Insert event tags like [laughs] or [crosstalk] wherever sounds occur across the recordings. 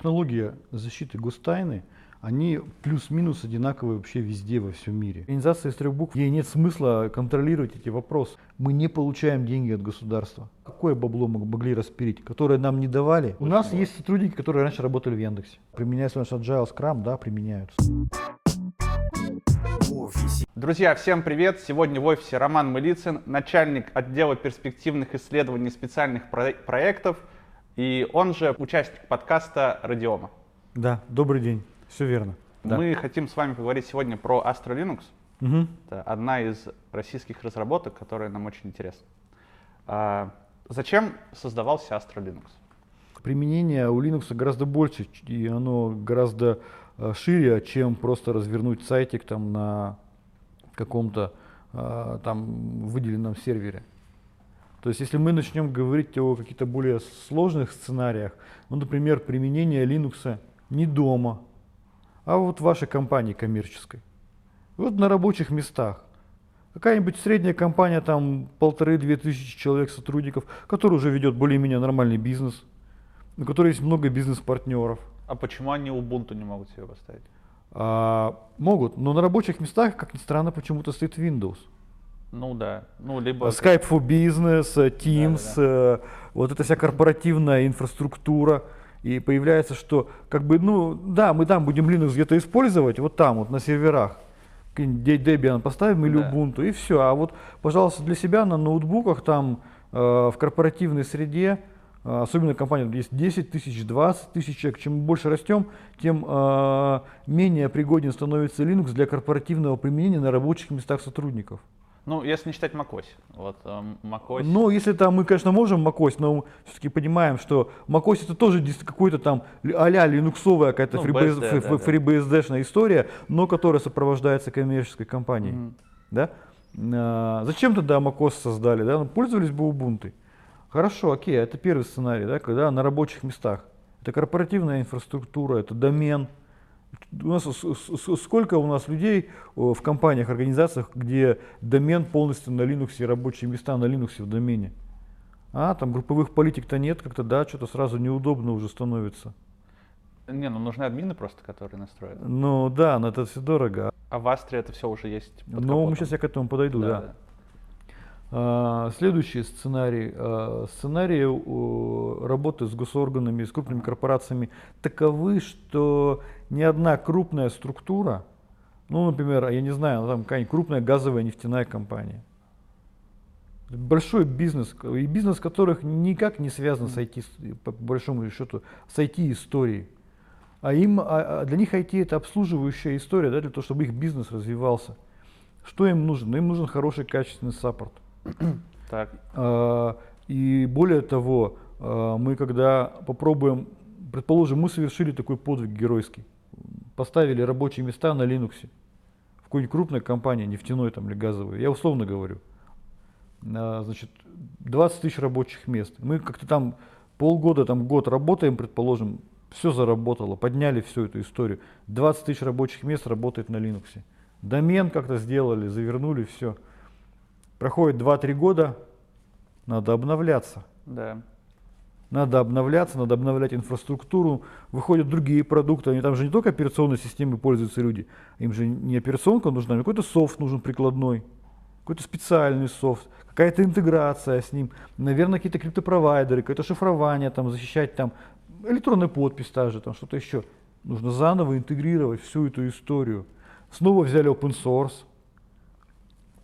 технология защиты гостайны, они плюс-минус одинаковые вообще везде во всем мире. Организация из трех букв, ей нет смысла контролировать эти вопросы. Мы не получаем деньги от государства. Какое бабло мы могли распилить, которое нам не давали? У нас есть сотрудники, которые раньше работали в Яндексе. Применяется наш Agile Scrum, да, применяются. Друзья, всем привет! Сегодня в офисе Роман Мылицын, начальник отдела перспективных исследований специальных про- проектов, и он же участник подкаста Радиома. Да, добрый день. Все верно. Да. Мы хотим с вами поговорить сегодня про Astra Linux. Мгм. Это одна из российских разработок, которая нам очень интересна. А, зачем создавался Astra Linux? Применение у Linux гораздо больше, и оно гораздо э, шире, чем просто развернуть сайтик там на каком-то э, там выделенном сервере. То есть, если мы начнем говорить о каких-то более сложных сценариях, ну, например, применение Linux не дома, а вот в вашей компании коммерческой, вот на рабочих местах. Какая-нибудь средняя компания, там полторы-две тысячи человек сотрудников, которая уже ведет более-менее нормальный бизнес, у которой есть много бизнес-партнеров. А почему они Ubuntu не могут себе поставить? А, могут, но на рабочих местах, как ни странно, почему-то стоит Windows. Ну да, ну либо... Skype for Business, э, Teams, э, вот эта вся корпоративная инфраструктура. И появляется, что как бы, ну да, мы там будем Linux где-то использовать, вот там, вот на серверах. Debian поставим или Да. Ubuntu, и все. А вот, пожалуйста, для себя на ноутбуках там э, в корпоративной среде, э, особенно компания, где есть 10 тысяч, 20 тысяч человек, чем больше растем, тем э, менее пригоден становится Linux для корпоративного применения на рабочих местах сотрудников. Ну, если не считать macOS. Вот эм, macOS... Ну, если там мы, конечно, можем macOS, но все-таки понимаем, что macOS это тоже какой-то там а-ля линуксовая какая-то Ну, FreeBSD, BSD, да, да. FreeBSD-шная история, но которая сопровождается коммерческой компанией. Мгм. Да? А, зачем тогда macOS создали? Да? Ну, пользовались бы Ubuntu. Хорошо, окей, это первый сценарий, да, когда на рабочих местах. Это корпоративная инфраструктура, это домен. У нас сколько у нас людей о, в компаниях, организациях, где домен полностью на Linux и рабочие места на Linux в домене? А, там групповых политик-то нет, как-то да, что-то сразу неудобно уже становится. Не, ну нужны админы просто, которые настроят. Ну да, но это все дорого. А в Астре это все уже есть под капотом. мы сейчас я к этому подойду, да. А, Следующий сценарий. а, Сценарии о, работы с госорганами, с крупными корпорациями таковы, что ни одна крупная структура, ну, например, я не знаю, там какая-нибудь крупная газовая нефтяная компания, большой бизнес, и бизнес которых никак не связан с IT, по большому счету, с IT-историей. А им, а- а для них IT это обслуживающая история, да, для того, чтобы их бизнес развивался. Что им нужно? Ну, Им нужен хороший, качественный саппорт. [coughs] Так, А, И более того, а, мы когда попробуем, предположим, мы совершили такой подвиг геройский, поставили рабочие места на Linux в какой-нибудь крупной компании, нефтяной там или газовой, я условно говорю, А, значит, 20 тысяч рабочих мест. Мы как-то там полгода, там год работаем, предположим, все заработало, подняли всю эту историю. 20 тысяч рабочих мест работает на Linux. Домен как-то сделали, завернули, все. Проходит 2-3 года, надо обновляться. да. Надо обновляться, надо обновлять инфраструктуру. Выходят другие продукты. Они там же не только операционной системой пользуются люди. Им же не операционка нужна, а какой-то софт нужен прикладной. Какой-то специальный софт, какая-то интеграция с ним, наверное, какие-то криптопровайдеры, какое-то шифрование, там, защищать там, электронная подпись та же, там, что-то еще. Нужно заново интегрировать всю эту историю. Снова взяли open source,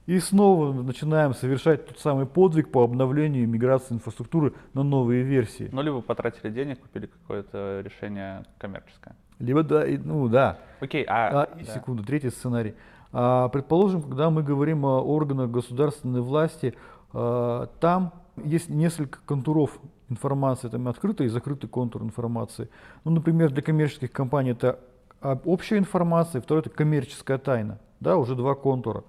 и снова начинаем совершать тот самый подвиг по обновлению и миграции инфраструктуры на новые версии. Ну, либо потратили денег, купили какое-то решение коммерческое. Либо да, и- ну да. Окей, а... А, да. секунду, третий сценарий. А, предположим, когда мы говорим о органах государственной власти, а, там есть несколько контуров информации, там открытый и закрытый контур информации. Ну, например, для коммерческих компаний это общая информация, второе это коммерческая тайна. Да, уже два контура.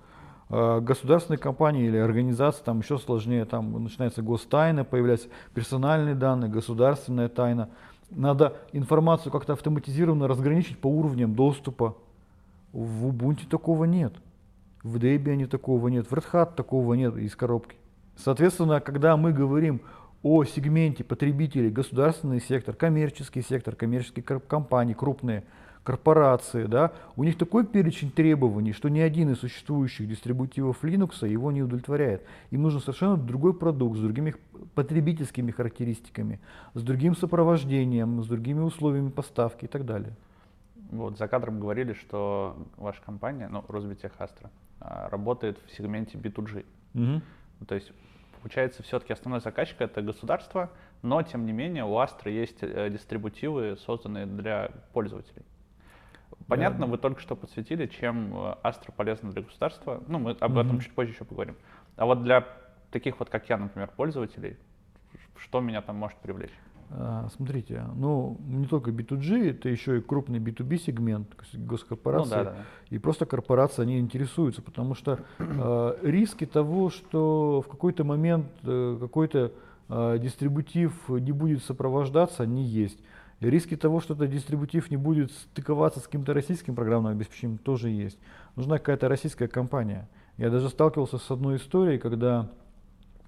А, Государственные компании или организации там еще сложнее, там начинается гостайна, появляются персональные данные, государственная тайна. Надо информацию как-то автоматизированно разграничить по уровням доступа. В Ubuntu такого нет. В Debian такого нет. В Red Hat такого нет из коробки. Соответственно, когда мы говорим о сегменте потребителей, государственный сектор, коммерческий сектор, коммерческие компании, крупные корпорации, да, у них такой перечень требований, что ни один из существующих дистрибутивов Linux его не удовлетворяет. Им нужен совершенно другой продукт с другими потребительскими характеристиками, с другим сопровождением, с другими условиями поставки и так далее. Вот, за кадром говорили, что ваша компания, ну, Росбитех Астра, работает в сегменте B2G. Угу. То есть, получается, все-таки основной заказчик это государство, но, тем не менее, у Astra есть э, дистрибутивы, созданные для пользователей. Понятно, да. вы только что подсветили, чем э, полезна для государства. Ну, мы об угу. этом чуть позже еще поговорим. А вот для таких вот, как я, например, пользователей, что меня там может привлечь? А, смотрите, ну не только B2G, это еще и крупный B2B сегмент, госкорпорации. Ну, да, да. И просто корпорации, они интересуются, потому что э, [clears throat] риски того, что в какой-то момент э, какой-то э, дистрибутив не будет сопровождаться, они есть. Риски того, что этот дистрибутив не будет стыковаться с каким-то российским программным обеспечением, тоже есть. Нужна какая-то российская компания. Я даже сталкивался с одной историей, когда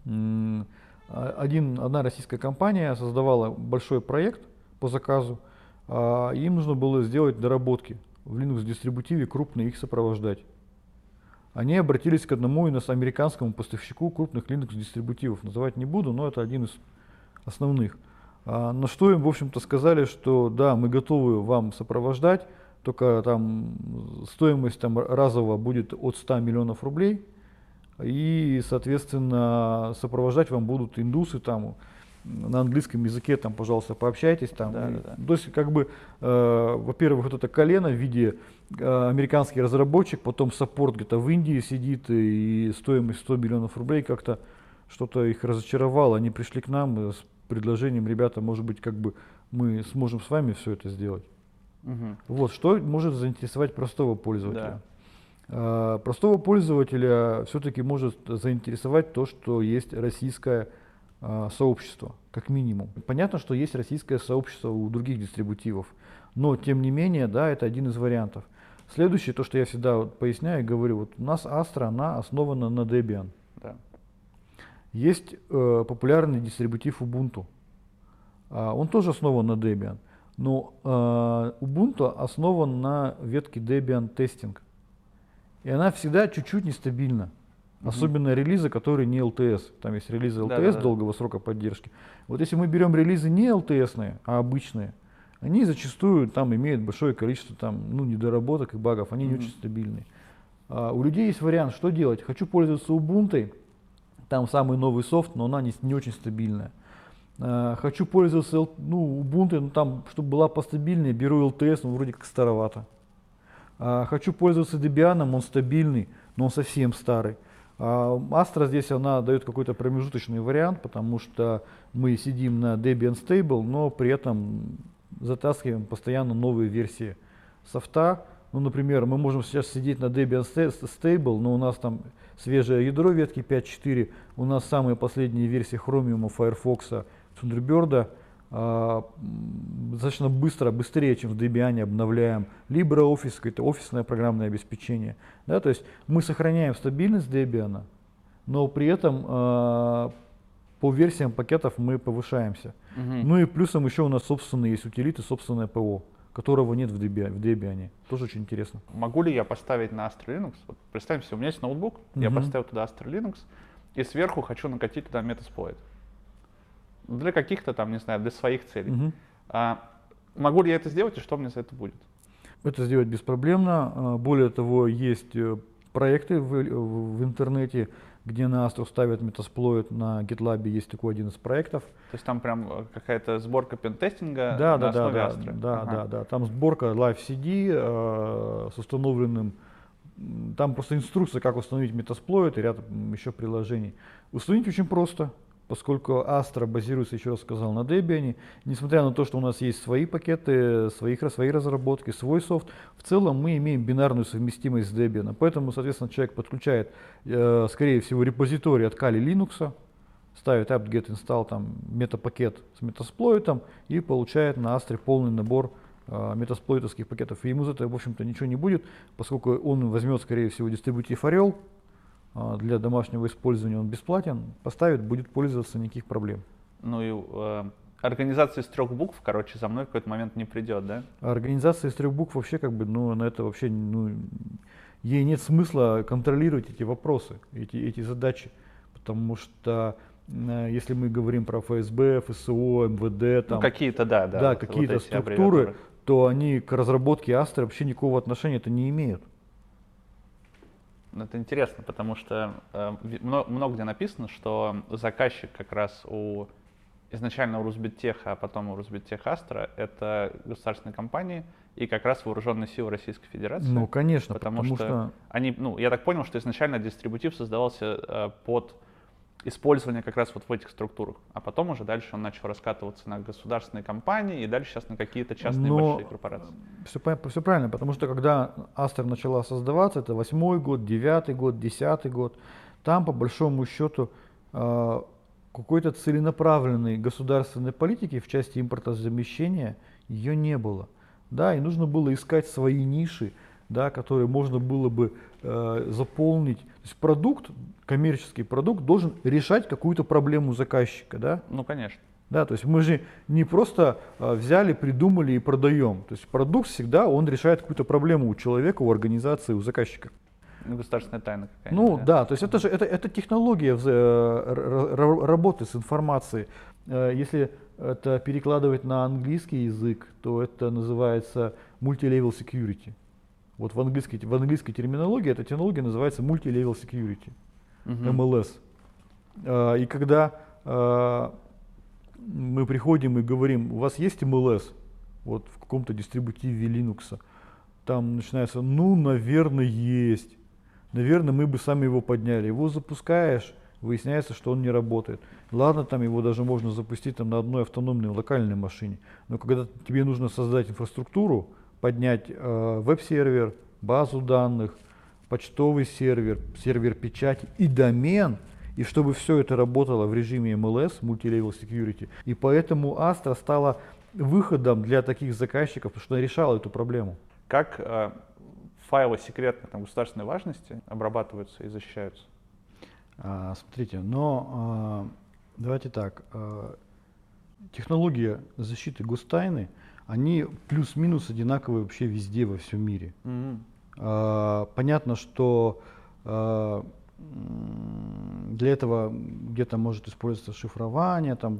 один, одна российская компания создавала большой проект по заказу, а им нужно было сделать доработки в Linux дистрибутиве, крупно их сопровождать. Они обратились к одному из американскому поставщику крупных Linux дистрибутивов. Называть не буду, но это один из основных. На что им, в общем-то, сказали, что да, мы готовы вам сопровождать, только там стоимость там разового будет от 100 миллионов рублей, и, соответственно, сопровождать вам будут индусы там, на английском языке, там, пожалуйста, пообщайтесь. Там. Да, да, да. То есть, как бы, э, во-первых, вот это колено в виде э, американский разработчик, потом саппорт где-то в Индии сидит, и стоимость 100 миллионов рублей как-то что-то их разочаровало. Они пришли к нам с предложением, ребята, может быть, как бы мы сможем с вами все это сделать. Угу. Вот, что может заинтересовать простого пользователя? Да. А, простого пользователя все-таки может заинтересовать то, что есть российское а, сообщество, как минимум. Понятно, что есть российское сообщество у других дистрибутивов, но тем не менее, да, это один из вариантов. Следующее, то, что я всегда вот поясняю и говорю, вот у нас Astra, она основана на Debian. Да. Есть э, популярный дистрибутив Ubuntu. А, он тоже основан на Debian, но э, Ubuntu основан на ветке Debian Testing. И она всегда чуть-чуть нестабильна. Угу. Особенно релизы, которые не LTS. Там есть релизы LTS да, да, долгого срока поддержки. Вот если мы берем релизы не LTS, а обычные, они зачастую там имеют большое количество там, ну, недоработок и багов, они угу. не очень стабильные. А у людей есть вариант, что делать. Хочу пользоваться Ubuntu, там самый новый софт, но она не, не очень стабильная. А, хочу пользоваться ну, Ubuntu, ну, там, чтобы была постабильнее, беру LTS, но вроде как старовато. А, хочу пользоваться Debian, он стабильный, но он совсем старый. А, Astra здесь она дает какой-то промежуточный вариант, потому что мы сидим на Debian Stable, но при этом затаскиваем постоянно новые версии софта. Ну, например, мы можем сейчас сидеть на Debian Stable, но у нас там свежее ядро ветки 5.4, у нас самые последние версии Chromium, Firefox, Thunderbird, а, достаточно быстро, быстрее, чем в Debian обновляем LibreOffice, какое-то офисное программное обеспечение. Да, то есть мы сохраняем стабильность Debian, но при этом э, по версиям пакетов мы повышаемся. Угу. Ну и плюсом еще у нас собственные есть утилиты, собственное ПО, которого нет в Debian. В Debian. Тоже очень интересно. Могу ли я поставить на Astra Linux? Вот представим себе, у меня есть ноутбук, угу. я поставил туда Astra Linux, и сверху хочу накатить туда Metasploit для каких-то там, не знаю, для своих целей. Угу. А, могу ли я это сделать и что мне за это будет? Это сделать беспроблемно. А, более того, есть э, проекты в, в интернете, где на Astro ставят метасплоид, на GitLab есть такой один из проектов. То есть там прям э, какая-то сборка пентестинга да, на да, основе да, Astra? Да, ага. да, да. Там сборка Live CD э, с установленным, там просто инструкция, как установить метасплоид и ряд еще приложений. Установить очень просто поскольку Astra базируется, еще раз сказал, на Debian, несмотря на то, что у нас есть свои пакеты, своих, свои разработки, свой софт, в целом мы имеем бинарную совместимость с Debian. Поэтому, соответственно, человек подключает, э, скорее всего, репозиторий от Kali Linux, ставит apt-get install там метапакет с метасплойтом и получает на Astra полный набор э, метасплойтовских пакетов. И ему за это, в общем-то, ничего не будет, поскольку он возьмет, скорее всего, дистрибутив Орел, для домашнего использования он бесплатен, поставит, будет пользоваться, никаких проблем. Ну и э, организация из трех букв, короче, за мной в какой-то момент не придет, да? Организация из трех букв вообще как бы, ну, на это вообще, ну, ей нет смысла контролировать эти вопросы, эти, эти задачи, потому что э, если мы говорим про ФСБ, ФСО, МВД, там, ну, какие-то, да, да, да вот, какие-то вот структуры, то они к разработке Астры вообще никакого отношения это не имеют. Ну, это интересно, потому что э, много, много где написано, что заказчик как раз у изначально у Русбиттеха, а потом у Русбиттех Астра это государственные компании и как раз вооруженные силы Российской Федерации. Ну, конечно, потому, потому что, что они, ну, я так понял, что изначально дистрибутив создавался э, под использование как раз вот в этих структурах. А потом уже дальше он начал раскатываться на государственные компании и дальше сейчас на какие-то частные Но большие корпорации. Все, все правильно, потому что когда Астер начала создаваться, это восьмой год, девятый год, десятый год, там по большому счету э, какой-то целенаправленной государственной политики в части импортозамещения ее не было. Да, и нужно было искать свои ниши, да, которые можно было бы э, заполнить. То есть продукт, коммерческий продукт должен решать какую-то проблему заказчика, да? Ну, конечно. Да, то есть мы же не просто э, взяли, придумали и продаем. То есть продукт всегда, он решает какую-то проблему у человека, у организации, у заказчика. Ну, государственная тайна какая-то. Ну да? да, то есть это же это, это технология э, работы с информацией. Э, если это перекладывать на английский язык, то это называется multi-level security. Вот в английской, в английской терминологии эта технология называется multi-level security, uh-huh. MLS. А, и когда а, мы приходим и говорим, у вас есть MLS, вот в каком-то дистрибутиве Linux, там начинается, ну, наверное, есть. Наверное, мы бы сами его подняли. Его запускаешь, выясняется, что он не работает. Ладно, там его даже можно запустить там, на одной автономной локальной машине. Но когда тебе нужно создать инфраструктуру, поднять э, веб-сервер, базу данных, почтовый сервер, сервер печати и домен, и чтобы все это работало в режиме MLS, Multi-Level Security. И поэтому Astra стала выходом для таких заказчиков, потому что она решала эту проблему. Как э, файлы секретной там, государственной важности обрабатываются и защищаются? А, смотрите, но а, давайте так. А, технология защиты гостайны – они плюс-минус одинаковые вообще везде во всем мире. Mm-hmm. А, понятно, что а, для этого где-то может использоваться шифрование, там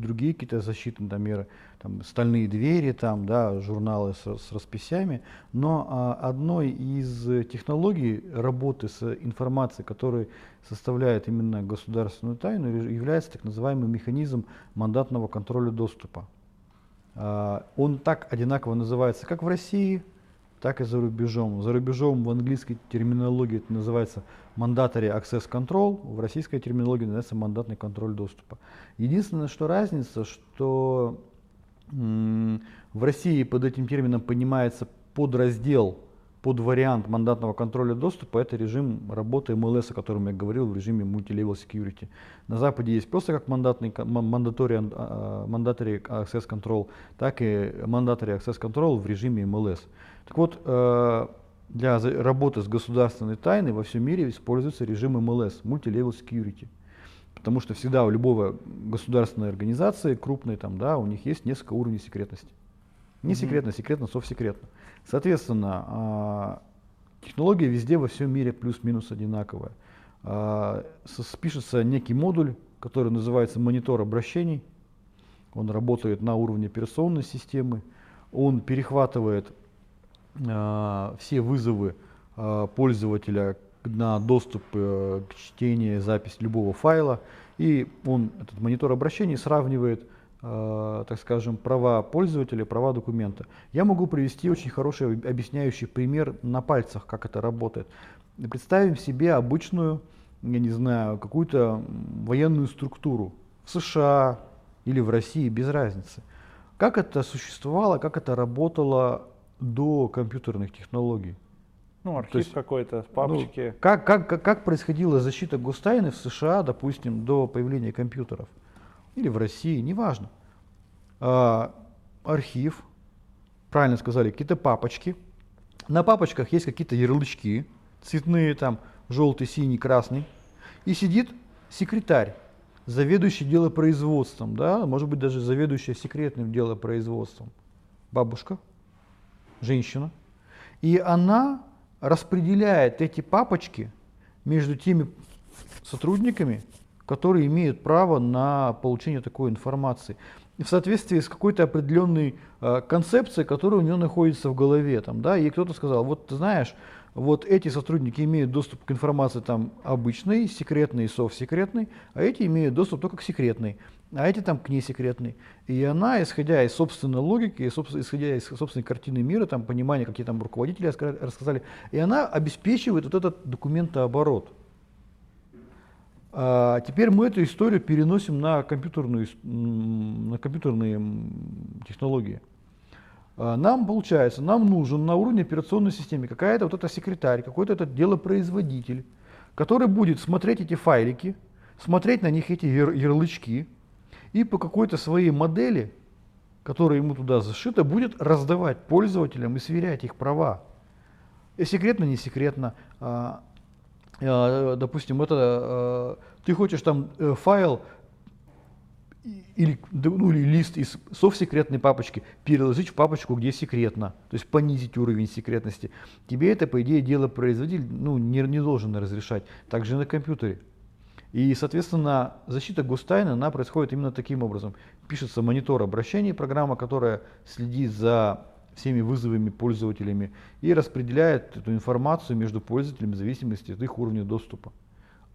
другие какие-то защитные там, меры, там стальные двери, там, да, журналы с, с расписями. Но а, одной из технологий работы с информацией, которая составляет именно государственную тайну, является так называемый механизм мандатного контроля доступа. А, он так одинаково называется как в России, так и за рубежом. За рубежом в английской терминологии это называется mandatory access control, в российской терминологии называется мандатный контроль доступа. Единственное, что разница, что в России под этим термином понимается подраздел под вариант мандатного контроля доступа это режим работы MLS, о котором я говорил, в режиме multi-level security. На Западе есть просто как мандатный, mandatory, а, mandatory access control, так и mandatory access control в режиме MLS. Так вот, э, для работы с государственной тайной во всем мире используется режим MLS, multi-level security. Потому что всегда у любого государственной организации, крупной, там, да, у них есть несколько уровней секретности. Не секретно, секретно, совсекретно. Соответственно, а, технология везде во всем мире плюс-минус одинаковая. А, пишется некий модуль, который называется монитор обращений. Он работает на уровне операционной системы. Он перехватывает а, все вызовы пользователя на доступ э, к чтению, запись любого файла. И он, этот монитор обращений, сравнивает Э, так скажем, права пользователя, права документа. Я могу привести очень хороший объясняющий пример на пальцах, как это работает. Представим себе обычную, я не знаю, какую-то военную структуру в США или в России, без разницы. Как это существовало, как это работало до компьютерных технологий? Ну, архив какой-то, папочки. Ну, как, как, как, как происходила защита гостайны в США, допустим, до появления компьютеров? Или в России, неважно. А, архив, правильно сказали, какие-то папочки. На папочках есть какие-то ярлычки, цветные там, желтый, синий, красный. И сидит секретарь, заведующий делопроизводством, да, может быть даже заведующая секретным делопроизводством, бабушка, женщина, и она распределяет эти папочки между теми сотрудниками, которые имеют право на получение такой информации в соответствии с какой-то определенной э, концепцией, которая у нее находится в голове. Там, да, и кто-то сказал, вот ты знаешь, вот эти сотрудники имеют доступ к информации там обычной, секретной совсекретной, а эти имеют доступ только к секретной, а эти там к несекретной. И она, исходя из собственной логики, исходя из собственной картины мира, там понимания, какие там руководители рассказали, и она обеспечивает вот этот документооборот. А теперь мы эту историю переносим на, компьютерную, на компьютерные технологии. А, нам, получается, нам нужен на уровне операционной системы какая-то вот эта секретарь, какой-то этот делопроизводитель, который будет смотреть эти файлики, смотреть на них эти ярлычки и по какой-то своей модели, которая ему туда зашита, будет раздавать пользователям и сверять их права. И секретно, не секретно. А, допустим, это ты хочешь там э, файл или, ну, или лист из совсекретной папочки переложить в папочку, где секретно, то есть понизить уровень секретности. Тебе это, по идее, дело производитель ну, не, не должен разрешать. Также на компьютере. И, соответственно, защита гостайна, она происходит именно таким образом. Пишется монитор обращений, программа, которая следит за всеми вызовами пользователями и распределяет эту информацию между пользователями в зависимости от их уровня доступа.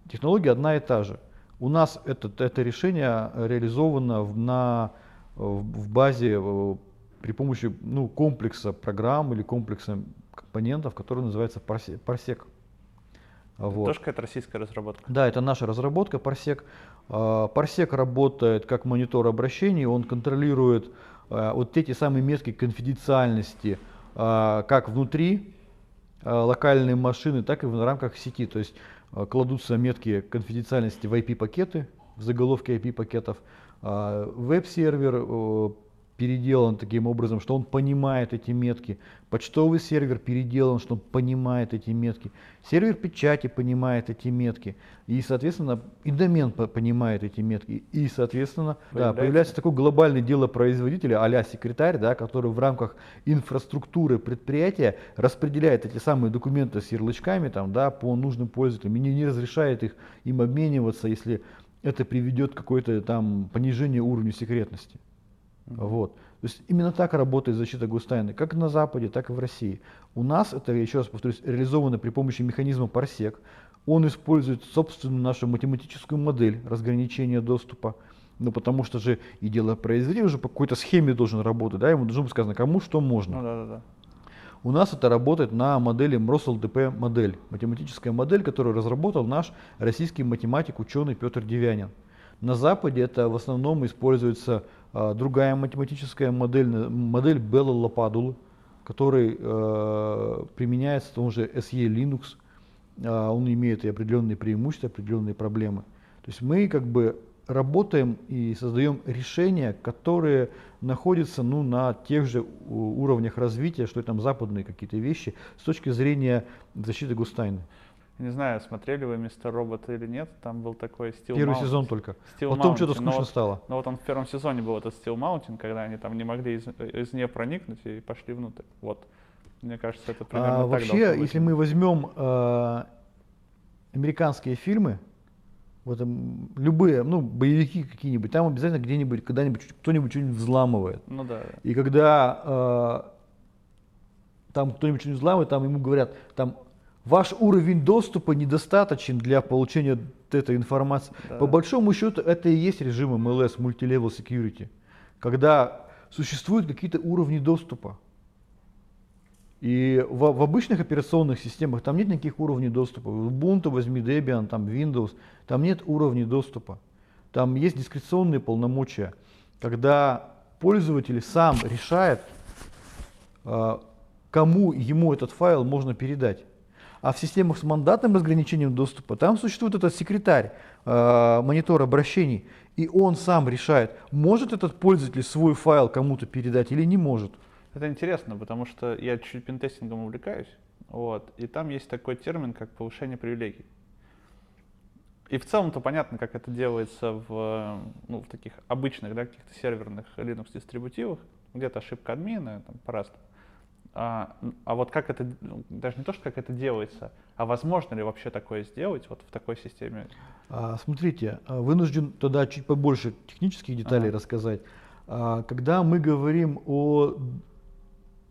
Технология одна и та же. У нас это, это решение реализовано в, на, в базе э, при помощи ну, комплекса программ или комплекса компонентов, который называется Parsec. Вот. Тоже какая-то российская разработка? Да, это наша разработка Parsec. Parsec работает как монитор обращений, он контролирует вот эти самые метки конфиденциальности э, как внутри локальной машины, так и в рамках сети. То есть Э, кладутся метки конфиденциальности в IP-пакеты, в заголовке IP-пакетов. Веб-сервер э, переделан таким образом, что он понимает эти метки. Почтовый сервер переделан, что он понимает эти метки. Сервер печати понимает эти метки. И, соответственно, и домен понимает эти метки. И, соответственно, да, появляется такой глобальный делопроизводитель, а секретарь, да, который в рамках инфраструктуры предприятия распределяет эти самые документы с ярлычками там, да, по нужным пользователям и не, не разрешает их им обмениваться, если это приведет к какой-то там понижению уровня секретности. Вот. То есть именно так работает защита гостайны, как на Западе, так и в России. У нас это, еще раз повторюсь, реализовано при помощи механизма Parsec. Он использует собственную нашу математическую модель разграничения доступа. Ну, потому что же и дело производитель уже по какой-то схеме должен работать, да, ему должно быть сказано, кому что можно. Ну, да, да, да. У нас это работает на модели МРОС-ЛДП модель, математическая модель, которую разработал наш российский математик, ученый Петр Девянин. На Западе это в основном используется а, другая математическая модель, модель Белла Лопадулы, который э, применяется в том же SE Linux. Э, он имеет и определенные преимущества, определенные проблемы. То есть мы как бы работаем и создаем решения, которые находятся ну, на тех же уровнях развития, что и там западные какие-то вещи, с точки зрения защиты гостайны. Не знаю, смотрели вы «Мистер Робот» или нет, там был такой Steel Первый Mountain. сезон только. Steel Потом что-то скучно но стало. Вот, но вот он в первом сезоне был этот Steel Mountain, когда они там не могли из, из нее проникнуть и пошли внутрь. Вот. Мне кажется, это примерно а, так Вообще, если мы возьмем э, американские фильмы, вот, любые, ну, боевики какие-нибудь, там обязательно где-нибудь, когда-нибудь кто-нибудь что-нибудь взламывает. Ну да. И когда э, там кто-нибудь что-нибудь взламывает, там ему говорят, там ваш уровень доступа недостаточен для получения этой информации. Да. По большому счету это и есть режим MLS, Multilevel Security, когда существуют какие-то уровни доступа. И в, в обычных операционных системах там нет никаких уровней доступа. В Ubuntu возьми Debian, там Windows, там нет уровней доступа. Там есть дискреционные полномочия, когда пользователь сам решает, а, кому ему этот файл можно передать. А в системах с мандатным разграничением доступа там существует этот секретарь, э, монитор обращений, и он сам решает, может этот пользователь свой файл кому-то передать или не может. Это интересно, потому что я чуть-чуть пентестингом увлекаюсь, вот, и там есть такой термин, как повышение привилегий. И в целом-то понятно, как это делается в, ну, в таких обычных, да, каких-то серверных Linux дистрибутивах, где-то ошибка админа, там по-разному. А, а вот как это, ну, даже не то, что как это делается, а возможно ли вообще такое сделать вот в такой системе? А, смотрите, а, вынужден тогда чуть побольше технических деталей ага. рассказать. А, когда мы говорим о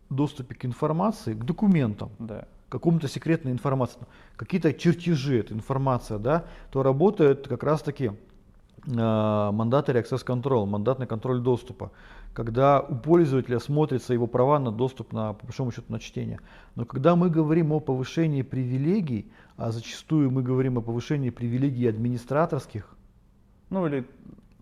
доступе к информации, к документам, да. какому-то секретной информации, какие-то чертежи, эта информация, да, то работает как раз-таки э, mandatory access control, мандатный контроль доступа, когда у пользователя смотрятся его права на доступ, на, по большому счету, на чтение. Но когда мы говорим о повышении привилегий, а зачастую мы говорим о повышении привилегий администраторских, ну или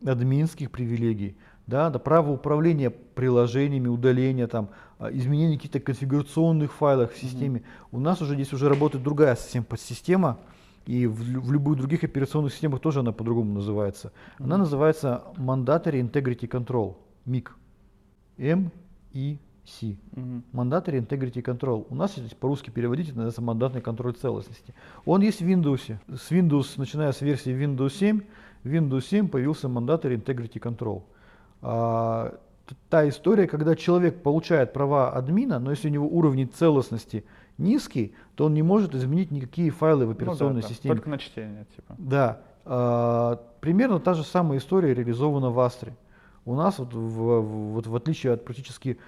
админских привилегий, да, да, право управления приложениями, удаления, там, а, изменения каких-то конфигурационных файлов в системе. Mm-hmm. У нас уже здесь уже работает другая совсем подсистема, и в, в любых других операционных системах тоже она по-другому называется. Mm-hmm. Она называется Mandatory Integrity Control, MIC. M, I, C. Mm-hmm. Mandatory Integrity Control. У нас здесь по-русски переводить это называется мандатный контроль целостности. Он есть в Windows. С Windows, начиная с версии Windows 7, в Windows 7 появился Mandatory Integrity Control. А, та история, когда человек получает права админа, но если у него уровень целостности низкий, то он не может изменить никакие файлы в операционной ну, да, системе. Только на чтение, типа. Да. А, примерно та же самая история реализована в Астре. У нас, вот, в, вот, в отличие от практически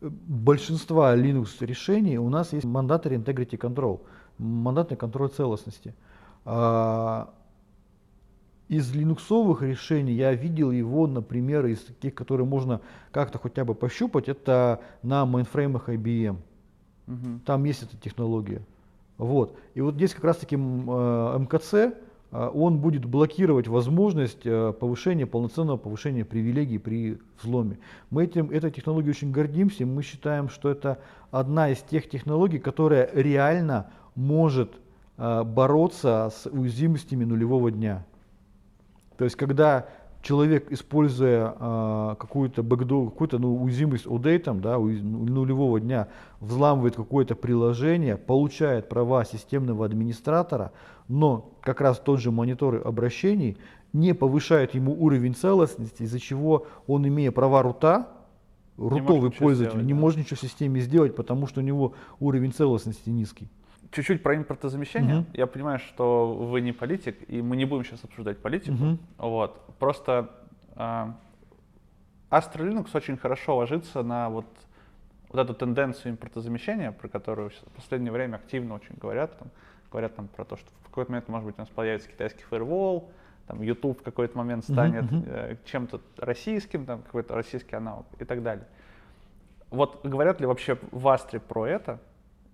э, большинства Linux решений, у нас есть Mandatory Integrity Control, мандатный контроль целостности. А, из линуксовых решений я видел его, например, из таких, которые можно как-то хотя бы пощупать, это на мейнфреймах IBM. Угу. Там есть эта технология. Вот. И вот здесь как раз-таки МКЦ, э, он будет блокировать возможность э, повышения, полноценного повышения привилегий при взломе. Мы этим, этой технологией очень гордимся. Мы считаем, что это одна из тех технологий, которая реально может э, бороться с уязвимостями нулевого дня. То есть, когда человек, используя э, какую-то бэкдор, какую-то ну, уязвимость ODay, там, да, у, нулевого дня, взламывает какое-то приложение, получает права системного администратора, но как раз тот же монитор обращений не повышает ему уровень целостности, из-за чего он, имея права рута, рутовый пользователь, сделать, не да. может ничего в системе сделать, потому что у него уровень целостности низкий чуть-чуть про импортозамещение. Угу. Я понимаю, что вы не политик, и мы не будем сейчас обсуждать политику. Угу. Вот. Просто э, Astra Linux очень хорошо ложится на вот, вот эту тенденцию импортозамещения, про которую в последнее время активно очень говорят. Там, говорят там про то, что в какой-то момент, может быть, у нас появится китайский фаервол, там YouTube в какой-то момент станет uh-huh. э, чем-то российским, там какой-то российский аналог и так далее. Вот говорят ли вообще в Астре про это?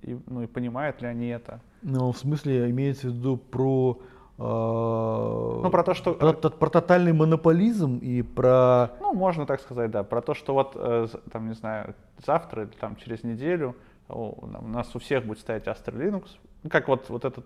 И, ну, и понимают ли они это. Ну, в смысле, имеется в виду про э, ну, про то, что... Про, про тотальный монополизм и про... Ну, можно так сказать, да. Про то, что вот, э, там, не знаю, завтра или там через неделю у нас у всех будет стоять Astra Linux. Ну, как вот, вот этот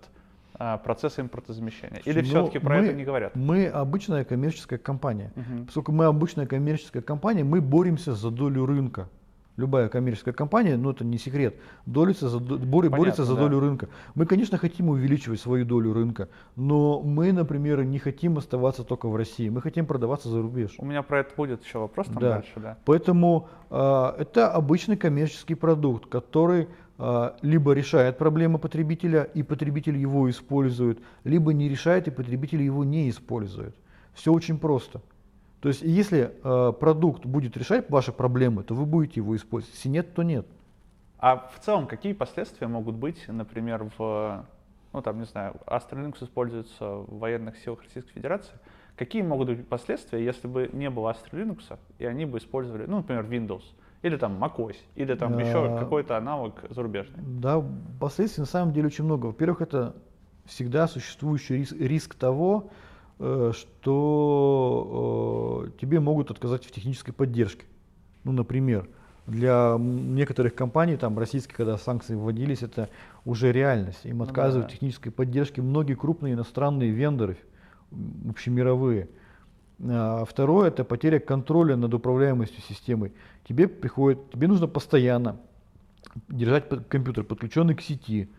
э, процесс импортозамещения. Или ну, все-таки про мы, это не говорят? Мы обычная коммерческая компания. Угу. Поскольку мы обычная коммерческая компания, мы боремся за долю рынка любая коммерческая компания, ну это не секрет, долится за, бор, Понятно, борется за да. долю рынка. Мы, конечно, хотим увеличивать свою долю рынка, но мы, например, не хотим оставаться только в России, мы хотим продаваться за рубеж. У меня про это будет еще вопрос там да. дальше, да. Поэтому э, это обычный коммерческий продукт, который э, либо решает проблемы потребителя, и потребитель его использует, либо не решает, и потребитель его не использует. Все очень просто. То есть, если э, продукт будет решать ваши проблемы, то вы будете его использовать. Если нет, то нет. А в целом, какие последствия могут быть, например, в, ну там, не знаю, Astra Linux используется в военных силах Российской Федерации. Какие могут быть последствия, если бы не было Astra Linux, и они бы использовали, ну, например, Windows, или там macOS, или там еще какой-то аналог зарубежный? Да, последствий на самом деле очень много. Во-первых, это всегда существующий риск, риск того, что э, тебе могут отказать в технической поддержке. Ну, например, для некоторых компаний, там, российских, когда санкции вводились, это уже реальность. Им ну отказывают в технической поддержке многие крупные иностранные вендоры, общемировые. А второе – это потеря контроля над управляемостью системой. Тебе приходит, тебе нужно постоянно держать компьютер подключенный к сети.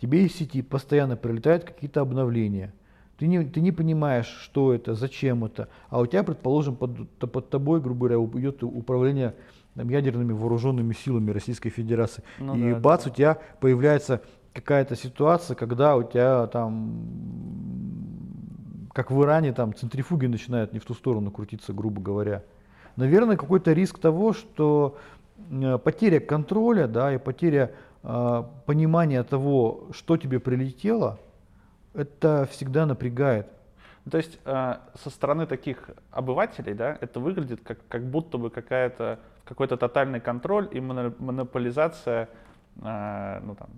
Тебе из сети постоянно прилетают какие-то обновления – Ты не, ты не понимаешь, что это, зачем это, а у тебя, предположим, под, под тобой, грубо говоря, идет управление там, ядерными вооруженными силами Российской Федерации. Ну, и да, бац, да. у тебя появляется какая-то ситуация, когда у тебя там, как в Иране, там центрифуги начинают не в ту сторону крутиться, грубо говоря. Наверное, какой-то риск того, что э, потеря контроля, да, и потеря э, понимания того, что тебе прилетело, это всегда напрягает. То есть э, со стороны таких обывателей, да, это выглядит как, как будто бы какая-то какой-то тотальный контроль и монополизация э, ну, там,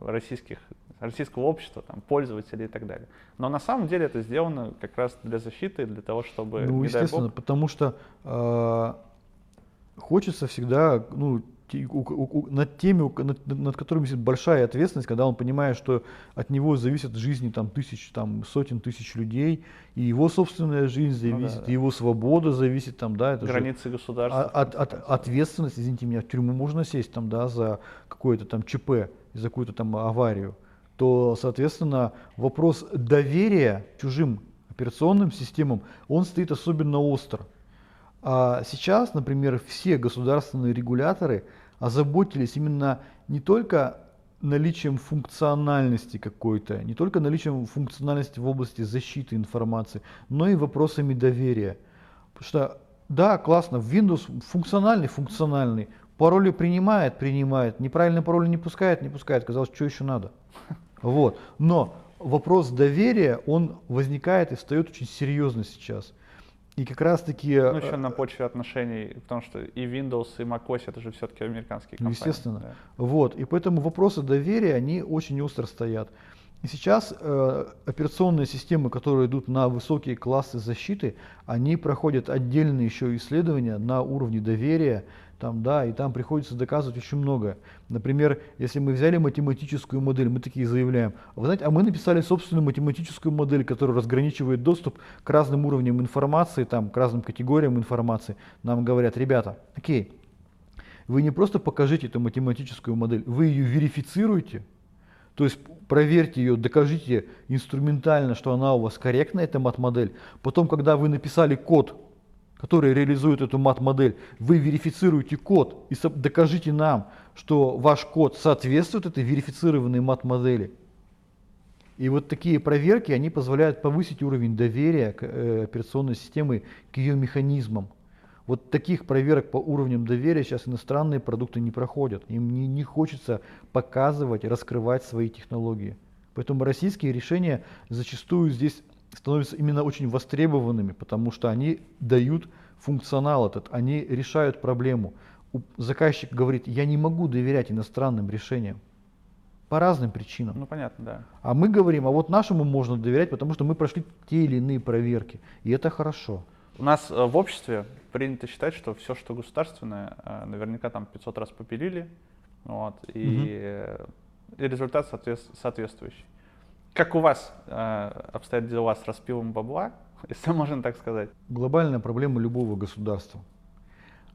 российских, российского общества, там, пользователей и так далее. Но на самом деле это сделано как раз для защиты, для того, чтобы... Ну, естественно, бог... потому что э, хочется всегда, ну, над теми, над, над которыми висит большая ответственность, когда он понимает, что от него зависят жизни там, тысяч, там, сотен тысяч людей, и его собственная жизнь зависит, ну, да, да. и его свобода зависит. Там, да, это Границы государства. От, от, ответственность, извините меня, в тюрьму можно сесть там, да, за какое-то там ЧП, за какую-то там аварию, то, соответственно, вопрос доверия чужим операционным системам, он стоит особенно остро. А сейчас, например, все государственные регуляторы озаботились именно не только наличием функциональности какой-то, не только наличием функциональности в области защиты информации, но и вопросами доверия. Потому что, да, классно, Windows функциональный, функциональный, пароли принимает, принимает, неправильный пароль не пускает, не пускает, казалось, что еще надо. [laughs] Вот. Но вопрос доверия, он возникает и встает очень серьезно сейчас. И как раз таки... Ну, еще на почве отношений, потому что и Windows, и macOS это же все-таки американские компании. Естественно. Да. Вот. И поэтому вопросы доверия, они очень остро стоят. И сейчас э, операционные системы, которые идут на высокие классы защиты, они проходят отдельные еще исследования на уровне доверия, там, да, и там приходится доказывать очень многое. Например, если мы взяли математическую модель, мы такие заявляем, вы знаете, а мы написали собственную математическую модель, которая разграничивает доступ к разным уровням информации, там, к разным категориям информации. Нам говорят, ребята, окей, вы не просто покажите эту математическую модель, вы ее верифицируете, то есть проверьте ее, докажите инструментально, что она у вас корректная, эта мат-модель. Потом, когда вы написали код, который реализует эту мат-модель, вы верифицируете код и докажите нам, что ваш код соответствует этой верифицированной мат-модели. И вот такие проверки, они позволяют повысить уровень доверия к э, операционной системе, к ее механизмам. Вот таких проверок по уровням доверия сейчас иностранные продукты не проходят. Им не, не хочется показывать, раскрывать свои технологии. Поэтому российские решения зачастую здесь становятся именно очень востребованными, потому что они дают функционал этот, они решают проблему. Заказчик говорит, я не могу доверять иностранным решениям. По разным причинам. Ну понятно, да. А мы говорим, а вот нашему можно доверять, потому что мы прошли те или иные проверки. И это хорошо. У нас э, в обществе принято считать, что все, что государственное, э, наверняка там 500 раз попилили, вот, и, угу. и результат соответствующий. Как у вас э, обстоят дела с распилом бабла, [laughs] если можно так сказать? Глобальная проблема любого государства.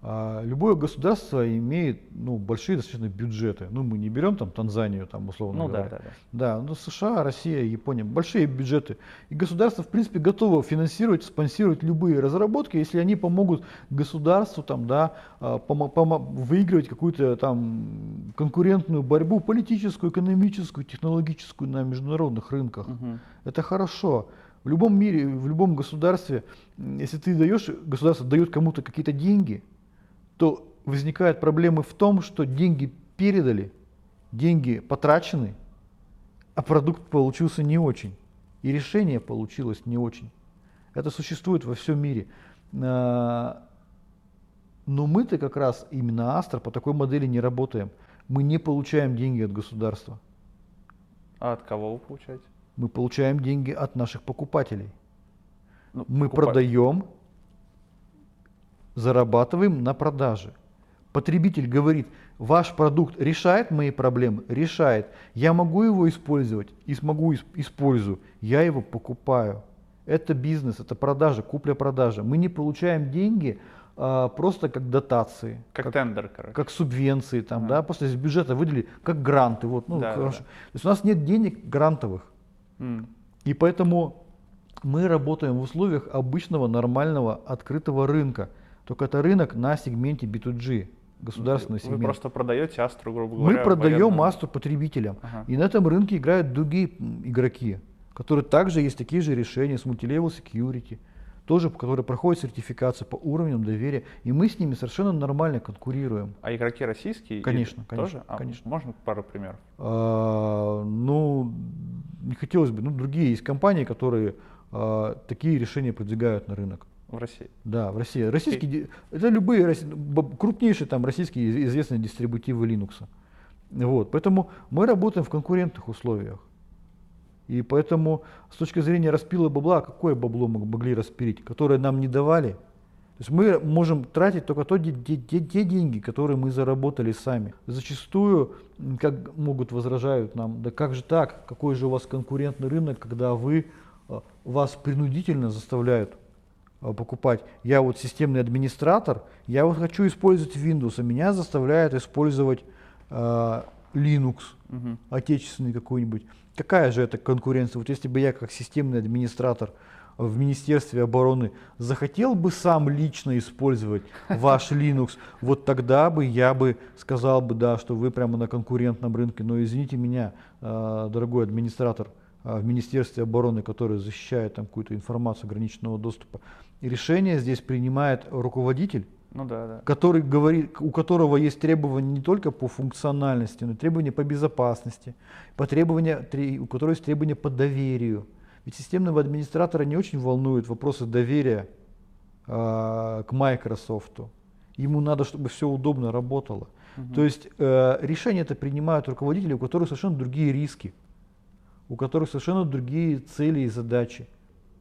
А, любое государство имеет ну, большие достаточно бюджеты. Ну, мы не берем там Танзанию, там, условно ну, говоря. Да, да, да. да, ну, США, Россия, Япония, большие бюджеты. И государство, в принципе, готово финансировать, спонсировать любые разработки, если они помогут государству там, да, а, пом- пом- выигрывать какую-то там конкурентную борьбу, политическую, экономическую, технологическую на международных рынках. Угу. Это хорошо. В любом мире, в любом государстве, если ты даешь, государство дает кому-то какие-то деньги, то возникают проблемы в том, что деньги передали, деньги потрачены, а продукт получился не очень. И решение получилось не очень. Это существует во всем мире. А, но мы-то как раз, именно Астра, по такой модели не работаем. Мы не получаем деньги от государства. А от кого вы получаете? Мы получаем деньги от наших покупателей. Ну, мы покупатель. продаем зарабатываем на продаже. Потребитель говорит, ваш продукт решает мои проблемы? Решает. Я могу его использовать? И смогу, использую. Я его покупаю. Это бизнес, это продажа, купля-продажа. Мы не получаем деньги а, просто как дотации. Как, как тендер, короче. Как субвенции, там, да. да, просто из бюджета выделили, как гранты. Вот, ну, да, хорошо. Да, да. То есть у нас нет денег грантовых. Mm. И поэтому Мы работаем в условиях обычного нормального открытого рынка. Только это рынок на сегменте B2G, государственный Вы сегмент. просто продаете Астру, грубо говоря. Мы продаем. Астру потребителям. Ага. И на этом рынке играют другие игроки, которые также есть такие же решения с multilevel security, тоже, которые проходят сертификацию по уровням доверия. И мы с ними совершенно нормально конкурируем. А игроки российские? и Конечно, тоже? конечно, А конечно. Можно пару примеров? А, ну, не хотелось бы. Ну, другие есть компании, которые а, такие решения продвигают на рынок. В России. Да, в России. Российские, ди- это любые крупнейшие там российские из- известные дистрибутивы Linux. Вот, поэтому мы работаем в конкурентных условиях. И поэтому с точки зрения распила бабла, какое бабло мы могли распилить, которое нам не давали? То есть мы можем тратить только то, де- де- те деньги, которые мы заработали сами. Зачастую, как могут возражают нам, да как же так, какой же у вас конкурентный рынок, когда вы, а, вас принудительно заставляют покупать. Я вот системный администратор, я вот хочу использовать Windows, а меня заставляют использовать а, Linux Мгм. отечественный какой-нибудь. Какая же это конкуренция? Вот если бы я как системный администратор в Министерстве обороны захотел бы сам лично использовать ваш [laughs] Linux, вот тогда бы я бы сказал бы, да, что вы прямо на конкурентном рынке. Но извините меня, а, дорогой администратор в Министерстве обороны, который защищает там какую-то информацию ограниченного доступа, и решение здесь принимает руководитель, Ну да, да. который говорит, у которого есть требования не только по функциональности, но и требования по безопасности, по требования, тре- у которого есть требования по доверию. Ведь системного администратора не очень волнуют вопросы доверия а, к Microsoft. Ему надо, чтобы все удобно работало. То есть э, решения это принимают руководители, у которых совершенно другие риски, у которых совершенно другие цели и задачи.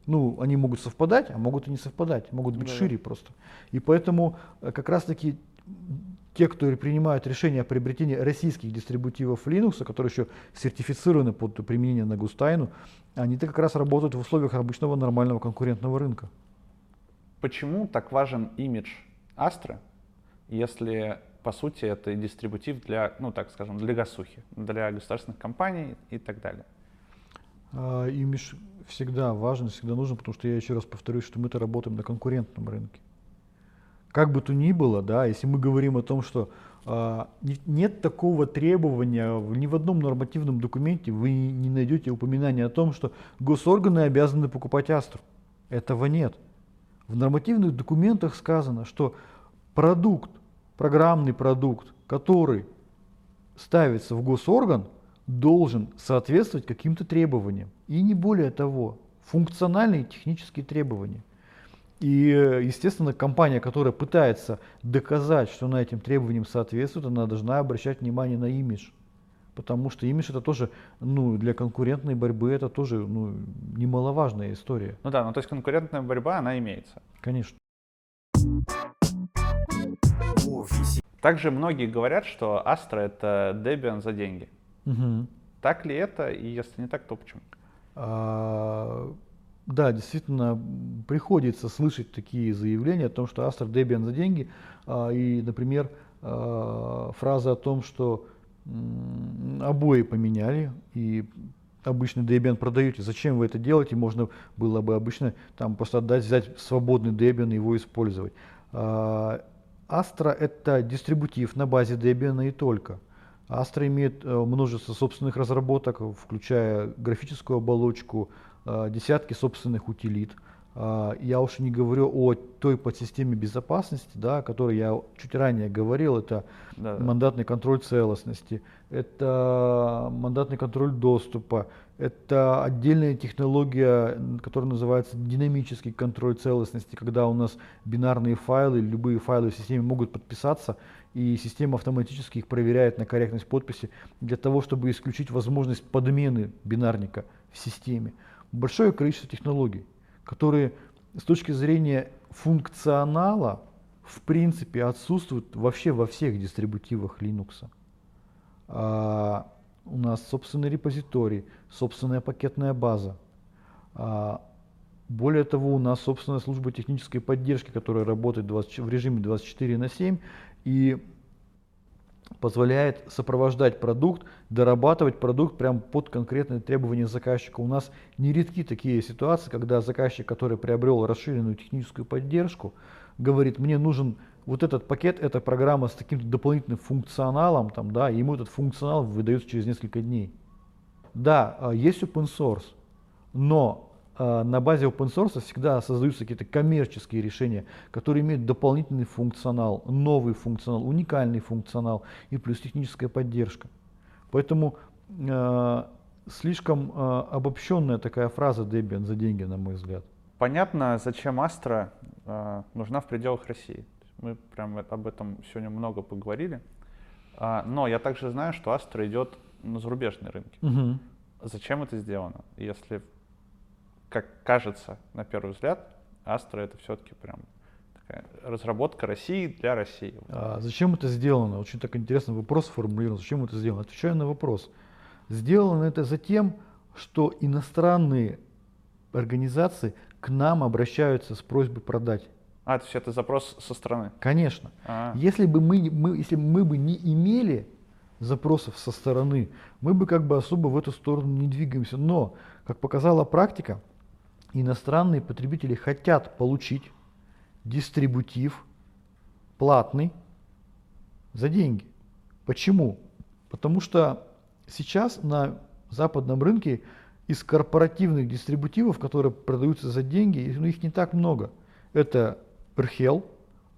Ну, они могут совпадать, а могут и не совпадать, могут быть Да-да. шире просто. И поэтому э, как раз-таки те, кто принимают решение о приобретении российских дистрибутивов Linux, которые еще сертифицированы под применение на Густайну, они-то как раз работают в условиях обычного нормального конкурентного рынка. Почему так важен имидж Astra, если по сути это дистрибутив для, ну так скажем, для госухи, для государственных компаний и так далее? А, Имидж всегда важен, всегда нужен, потому что я еще раз повторюсь, что мы-то работаем на конкурентном рынке. Как бы то ни было, да, если мы говорим о том, что а, не- нет такого требования ни в одном нормативном документе, вы не найдете упоминания о том, что госорганы обязаны покупать Астру. Этого нет. В нормативных документах сказано, что продукт, программный продукт, который ставится в госорган, должен соответствовать каким-то требованиям. И не более того, функциональные технические требования. И, естественно, компания, которая пытается доказать, что она этим требованиям соответствует, она должна обращать внимание на имидж. Потому что имидж это тоже, ну, для конкурентной борьбы это тоже, ну, немаловажная история. Ну да, ну то есть конкурентная борьба, она имеется. Конечно. Также многие говорят, что Astra это Debian за деньги. Мгм. Так ли это? И если не так, то почему? А, Да, действительно, приходится слышать такие заявления о том, что Astra Debian за деньги. А, И, например, а, фраза о том, что м, обои поменяли и обычный Debian продаете. Зачем вы это делаете? Можно было бы обычно там просто отдать, взять свободный Debian и его использовать. А, Astra это дистрибутив на базе Debian и только. Astra имеет э, множество собственных разработок, включая графическую оболочку, э, десятки собственных утилит. А, Я уж не говорю о той подсистеме безопасности, да, о которой я чуть ранее говорил, это Да, да. мандатный контроль целостности, это мандатный контроль доступа, это отдельная технология, которая называется динамический контроль целостности, когда у нас бинарные файлы, любые файлы в системе могут подписаться, и система автоматически их проверяет на корректность подписи для того, чтобы исключить возможность подмены бинарника в системе. Большое количество технологий, которые с точки зрения функционала в принципе отсутствуют вообще во всех дистрибутивах Linux. А, у нас собственный репозиторий, собственная пакетная база. А, более того, у нас собственная служба технической поддержки, которая работает 20 в режиме 24 на 7. И позволяет сопровождать продукт, дорабатывать продукт прям под конкретные требования заказчика. У нас нередки такие ситуации, когда заказчик, который приобрел расширенную техническую поддержку, говорит, мне нужен вот этот пакет, эта программа с таким дополнительным функционалом, там, да, ему этот функционал выдается через несколько дней. Да, а, есть open source, но на базе open source всегда создаются какие-то коммерческие решения, которые имеют дополнительный функционал, новый функционал, уникальный функционал и плюс техническая поддержка. Поэтому э, слишком э, обобщенная такая фраза Debian за деньги, на мой взгляд. Понятно, зачем Astra э, нужна в пределах России. Мы прям об этом сегодня много поговорили. А, но я также знаю, что Astra идет на зарубежные рынки. Угу. Зачем это сделано? Если, как кажется на первый взгляд, Astra это все-таки прям такая разработка России для России. А зачем это сделано? Очень так интересный вопрос формулирован. Зачем это сделано? Отвечаю на вопрос. Сделано это за тем, что иностранные организации к нам обращаются с просьбой продать. А, то есть это запрос со стороны? Конечно. А-а-а. Если бы мы, мы, если мы бы не имели запросов со стороны, мы бы как бы особо в эту сторону не двигаемся. Но, как показала практика, иностранные потребители хотят получить дистрибутив платный за деньги. Почему? Потому что сейчас на западном рынке из корпоративных дистрибутивов, которые продаются за деньги, ну, их не так много. Это RHEL,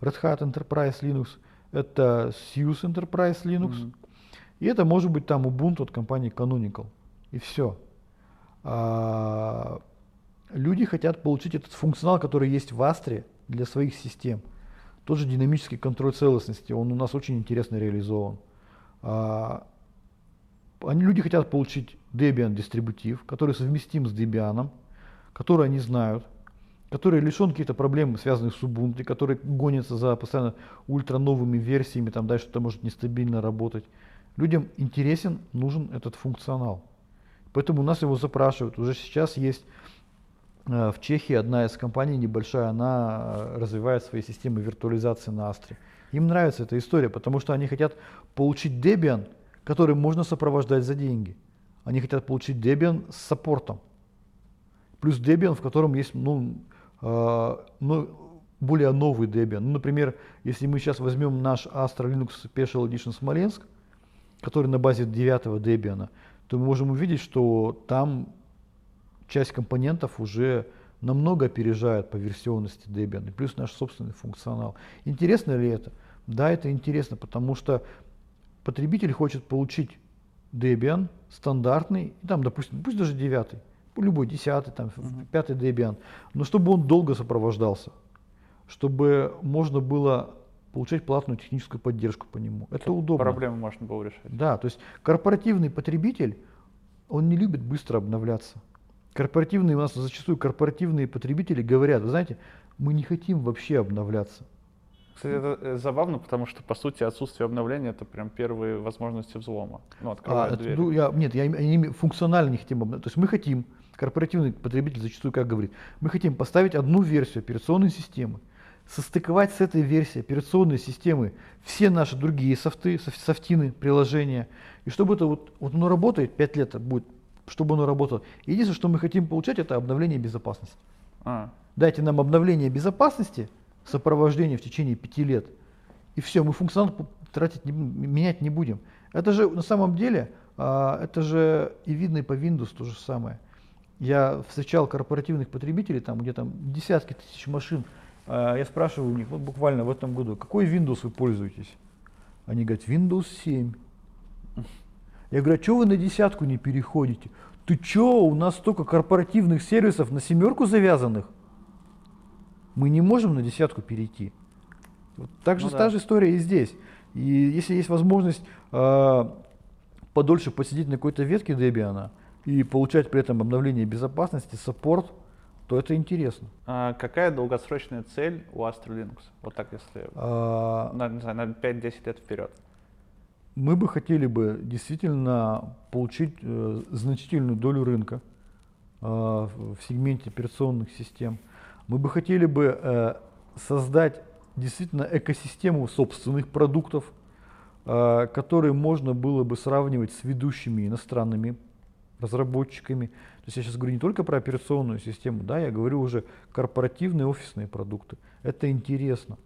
Red Hat Enterprise Linux, это SUSE Enterprise Linux, mm-hmm. и это может быть там Ubuntu от компании Canonical. И все. А, люди хотят получить этот функционал, который есть в Астре для своих систем. Тоже динамический контроль целостности, он у нас очень интересно реализован. А, они, люди хотят получить Debian дистрибутив, который совместим с Debian, который они знают, который лишен каких-то проблем, связанных с Ubuntu, который гонится за постоянно ультра новыми версиями, там дальше что-то может нестабильно работать. Людям интересен, нужен этот функционал. Поэтому у нас его запрашивают. Уже сейчас есть в Чехии одна из компаний небольшая, она э, развивает свои системы виртуализации на Астре. Им нравится эта история, потому что они хотят получить Debian, который можно сопровождать за деньги. Они хотят получить Debian с саппортом. Плюс Debian, в котором есть ну, а, но более новый Debian. Ну, например, если мы сейчас возьмем наш Astra Linux Special Edition Смоленск, который на базе 9 Debian, то мы можем увидеть, что там часть компонентов уже намного опережает по версионности Debian, и плюс наш собственный функционал. Интересно ли это? Да, это интересно, потому что потребитель хочет получить Debian стандартный, там, допустим, пусть даже девятый, любой десятый, там, пятый Debian, но чтобы он долго сопровождался, чтобы можно было получать платную техническую поддержку по нему. Это Чтобы удобно. Проблемы можно было решать. Да, то есть корпоративный потребитель, он не любит быстро обновляться. Корпоративные, у нас зачастую корпоративные потребители говорят, вы знаете, мы не хотим вообще обновляться. Кстати, это э, забавно, потому что, по сути, отсутствие обновления — это прям первые возможности взлома. Ну, а, дверь. Ну, я, нет, я, я функционально не хотим обновлять. То есть мы хотим, корпоративный потребитель зачастую как говорит, мы хотим поставить одну версию операционной системы, состыковать с этой версией операционной системы все наши другие софты, софтины, приложения, и чтобы это вот, вот оно работает, 5 лет будет, чтобы оно работало. Единственное, что мы хотим получать, это обновление безопасности. А. Дайте нам обновление безопасности, сопровождение в течение 5 лет, и все, мы функционал тратить, не, менять не будем. Это же на самом деле, а, это же и видно и по Windows то же самое. Я встречал корпоративных потребителей, там где там десятки тысяч машин. А, я спрашиваю у них, вот буквально в этом году, какой Windows вы пользуетесь? Они говорят, Windows 7. Я говорю, а что вы на десятку не переходите? Ты что, у нас столько корпоративных сервисов на семерку завязанных? Мы не можем на десятку перейти. Вот так же, ну, да. та же история и здесь. И если есть возможность э, подольше посидеть на какой-то ветке Debian, и получать при этом обновление безопасности, саппорт, то это интересно. А какая долгосрочная цель у Astra Linux? Вот так, если а, на, не знаю, на 5-10 лет вперед. Мы бы хотели бы действительно получить э, значительную долю рынка э, в сегменте операционных систем. Мы бы хотели бы э, создать действительно экосистему собственных продуктов, а, которые можно было бы сравнивать с ведущими иностранными разработчиками. То есть я сейчас говорю не только про операционную систему, да, я говорю уже корпоративные офисные продукты. Это интересно.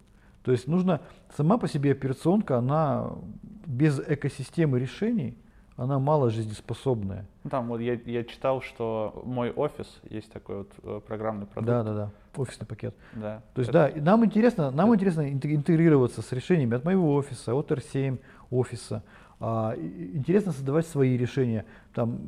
То есть нужно, сама по себе операционка, она без экосистемы решений, она мало жизнеспособная. Там вот я, я читал, что мой офис есть такой вот э, программный продукт. Да, да, да, офисный пакет. Да. То есть да, Это- и нам интересно, нам интересно интeg- интегрироваться с решениями от моего офиса, от R7 офиса. А, интересно создавать свои решения, там,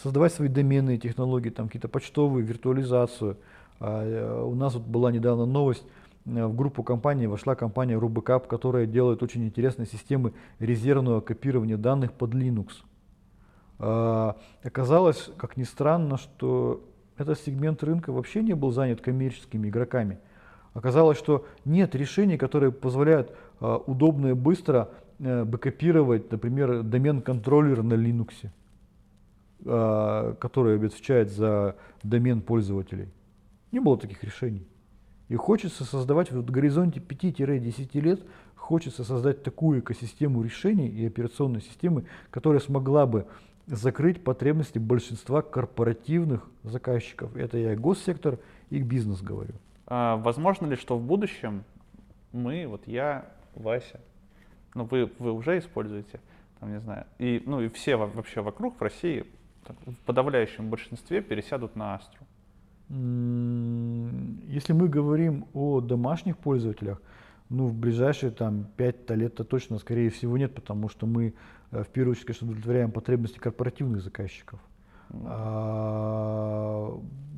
создавать свои доменные технологии, там какие-то почтовые, виртуализацию. А, э, у нас вот была недавно новость, в группу компаний вошла компания Rubicap, которая делает очень интересные системы резервного копирования данных под Linux. А, Оказалось, как ни странно, что этот сегмент рынка вообще не был занят коммерческими игроками. Оказалось, что нет решений, которые позволяют а, удобно и быстро э, бэкопировать, например, домен-контроллер на Linux, а, который отвечает за домен пользователей. Не было таких решений. И хочется создавать в горизонте 5-10 лет, хочется создать такую экосистему решений и операционной системы, которая смогла бы закрыть потребности большинства корпоративных заказчиков. Это я и госсектор, и бизнес говорю. А, возможно ли, что в будущем мы, вот я, Вася, ну вы, вы уже используете, там, не знаю, и, ну и все во- вообще вокруг в России так, в подавляющем большинстве пересядут на Астру. Если мы говорим о домашних пользователях, ну, в ближайшие там 5 лет-то точно, скорее всего, нет, потому что мы э, в первую очередь, конечно, удовлетворяем потребности корпоративных заказчиков. А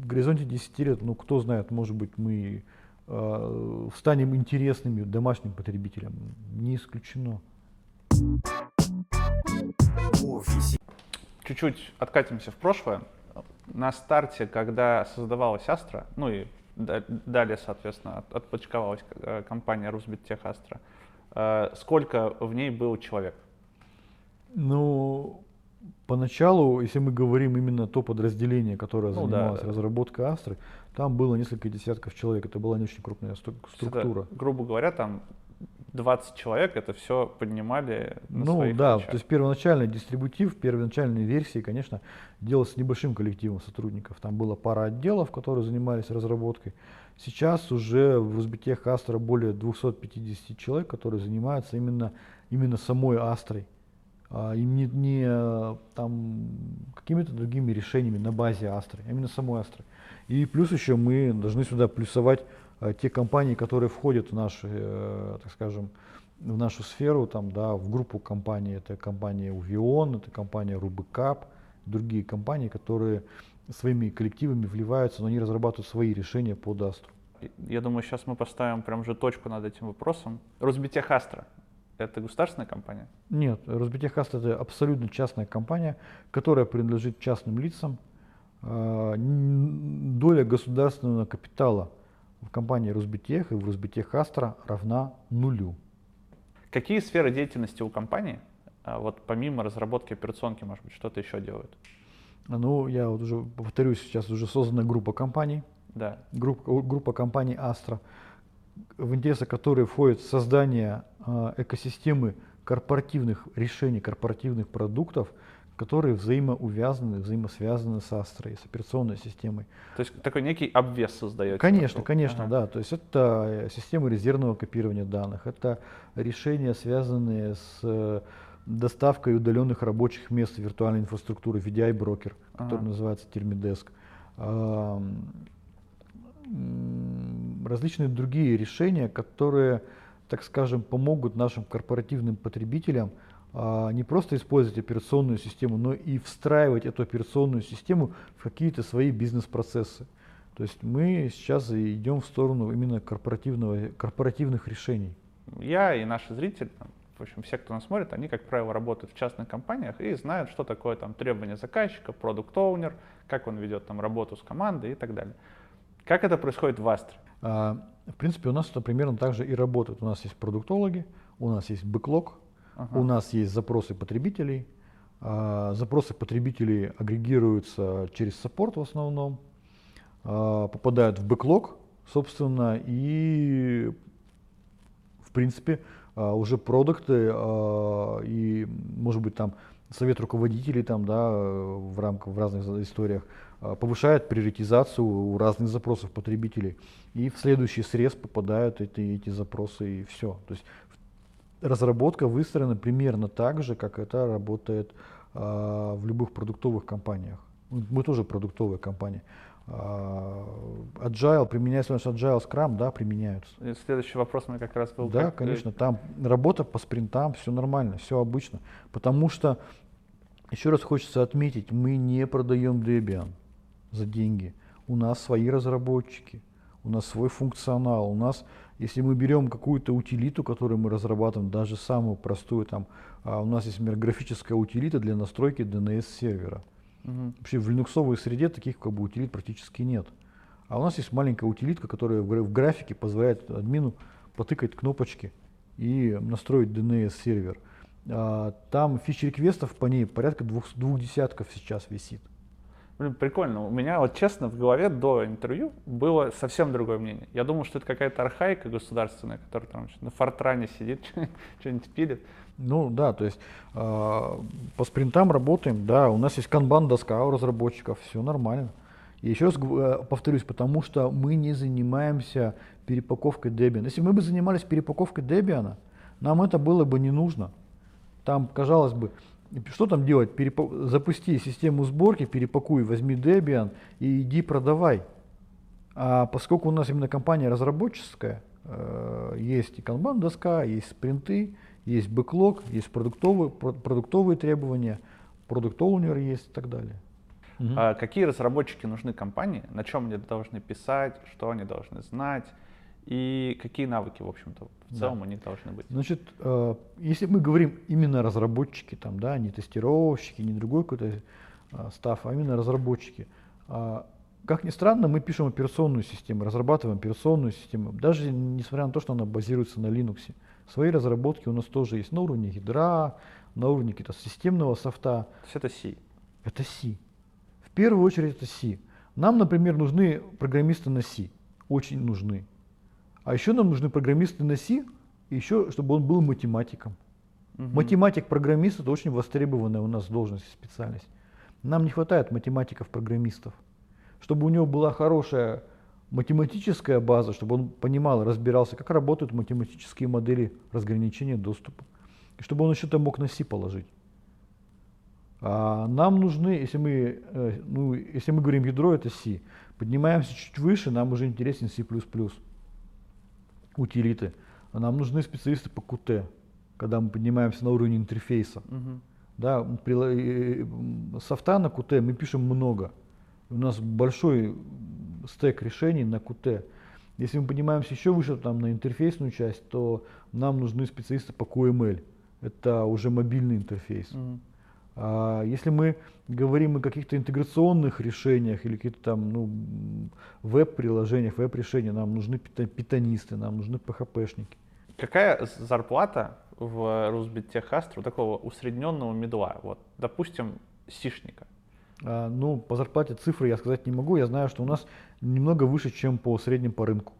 в горизонте 10 лет, ну, кто знает, может быть, мы э, станем интересными домашним потребителям. Не исключено. Чуть-чуть откатимся в прошлое. На старте, когда создавалась Астра, ну и да- далее, соответственно, от- отпочковалась э, компания Rusbit Astra, э, сколько в ней был человек? Ну, поначалу, если мы говорим именно то подразделение, которое Ну занималось да. разработкой Астры, там было несколько десятков человек. Это была не очень крупная стру- То есть это, структура. грубо говоря, там 20 человек это все поднимали на Ну своих да, плечах. то есть первоначальный дистрибутив, первоначальные версии, конечно, делался небольшим коллективом сотрудников. Там было пара отделов, которые занимались разработкой. Сейчас уже в Русбитех Астра более 250 человек, которые занимаются именно, именно самой Астрой. А, и не, не э, там какими-то другими решениями на базе Астры, а именно самой Астры. И плюс еще мы должны сюда плюсовать те компании, которые входят в наши, э, так скажем, в нашу сферу, там, да, в группу компаний. Это компания Uvion, это компания Rubicap, другие компании, которые своими коллективами вливаются, но они разрабатывают свои решения под Астру. Я думаю, сейчас мы поставим прям же точку над этим вопросом. Русбитех Астра — это государственная компания? Нет, Росбитехаст это абсолютно частная компания, которая принадлежит частным лицам. Н- Доля государственного капитала в компании Росбитех и в Росбитех Астра равна нулю. Какие сферы деятельности у компании, а, вот помимо разработки операционки, может быть, что-то еще делают? Ну, я вот уже повторюсь, сейчас уже создана группа компаний, Да. группа, группа компаний Astra, в интересах которой входит создание а, экосистемы корпоративных решений, корпоративных продуктов, которые взаимоувязаны, взаимосвязаны с Astra, с операционной системой. То есть такой некий обвес создаете? Конечно, вокруг. конечно, Ага. да. То есть это э, системы резервного копирования данных, это решения, связанные с э, доставкой удаленных рабочих мест виртуальной инфраструктуры VDI-брокер, который Ага. называется Termidesk. Ам, м, Различные другие решения, которые, так скажем, помогут нашим корпоративным потребителям не просто использовать операционную систему, но и встраивать эту операционную систему в какие-то свои бизнес-процессы. То есть мы сейчас идем в сторону именно корпоративного, корпоративных решений. Я и наши зрители, там, в общем, все, кто нас смотрит, они, как правило, работают в частных компаниях и знают, что такое там требования заказчика, продукт оунер как он ведет там работу с командой и так далее. Как это происходит в Астре? А, В принципе, у нас это примерно так же и работает. У нас есть продуктологи, у нас есть бэклог, Ага. у нас есть запросы потребителей. А, Запросы потребителей агрегируются через саппорт в основном, а, попадают в бэклог, собственно, и в принципе а, уже продукты и, может быть, там совет руководителей там, да, в рамках, в разных историях повышает приоритизацию у разных запросов потребителей. И в следующий срез попадают эти, эти запросы и все. То есть разработка выстроена примерно так же, как это работает а, в любых продуктовых компаниях. Мы тоже продуктовая компания. А, agile, применяется наш Agile Scrum, да, применяются. И следующий вопрос у меня как раз был. Да, как, конечно, там работа по спринтам, все нормально, все обычно. Потому что, еще раз хочется отметить, мы не продаем Debian за деньги. У нас свои разработчики, у нас свой функционал, у нас, если мы берем какую-то утилиту, которую мы разрабатываем, даже самую простую, там, а у нас есть, например, графическая утилита для настройки DNS-сервера. Угу. Вообще в линуксовой среде таких как бы утилит практически нет. А у нас есть маленькая утилитка, которая в графике позволяет админу потыкать кнопочки и настроить DNS-сервер. А, там фичи-реквестов по ней порядка двух, двух десятков сейчас висит. Блин, прикольно. У меня вот честно в голове до интервью было совсем другое мнение. Я думал, что это какая-то архаика государственная, которая там на фортране сидит, [laughs] что-нибудь пилит. Ну да, то есть э, по спринтам работаем, да, у нас есть канбан доска у разработчиков, все нормально. И еще раз э, повторюсь, потому что мы не занимаемся перепаковкой Debian. Если мы бы занимались перепаковкой Debian, нам это было бы не нужно. Там, казалось бы, что там делать? Перепа... Запусти систему сборки, перепакуй, возьми Debian и иди продавай. А поскольку у нас именно компания разработческая, э, есть и канбан доска, есть спринты, есть бэклог, есть продуктовые, продуктовые требования, продукт оунер есть и так далее. Угу. А какие разработчики нужны компании, на чем они должны писать, что они должны знать и какие навыки, в общем-то, в целом да. они должны быть? Значит, э, если мы говорим именно разработчики, там, да, не тестировщики, не другой какой-то э, став, а именно разработчики. Э, как ни странно, мы пишем операционную систему, разрабатываем операционную систему, даже несмотря на то, что она базируется на Linux. Свои разработки у нас тоже есть на уровне ядра, на уровне какого-то системного софта. То есть это C? Это C. В первую очередь это C. Нам, например, нужны программисты на C. Очень нужны. А еще нам нужны программисты на C, и еще, чтобы он был математиком. Угу. Математик-программист это очень востребованная у нас должность и специальность. Нам не хватает математиков-программистов. Чтобы у него была хорошая математическая база, чтобы он понимал разбирался, как работают математические модели разграничения доступа. И чтобы он еще там мог на C положить. А нам нужны, если мы, э, ну, если мы говорим ядро, это C. Поднимаемся чуть выше, нам уже интересен C++. Утилиты. А нам нужны специалисты по Qt, когда мы поднимаемся на уровень интерфейса. Угу. Да, э, софта на Qt мы пишем много. У нас большой стек решений на Qt. Если мы поднимаемся еще выше там, на интерфейсную часть, то нам нужны специалисты по QML. Это уже мобильный интерфейс. Mm-hmm. А если мы говорим о каких-то интеграционных решениях или каких-то там ну, веб-приложениях, веб-решениях, нам нужны питонисты, нам нужны PHP-шники. Какая зарплата в Русбиттехастре у такого усредненного медла? Вот, допустим, сишника. А, ну, по зарплате цифры я сказать не могу. Я знаю, что у нас немного выше, чем по средним по рынку.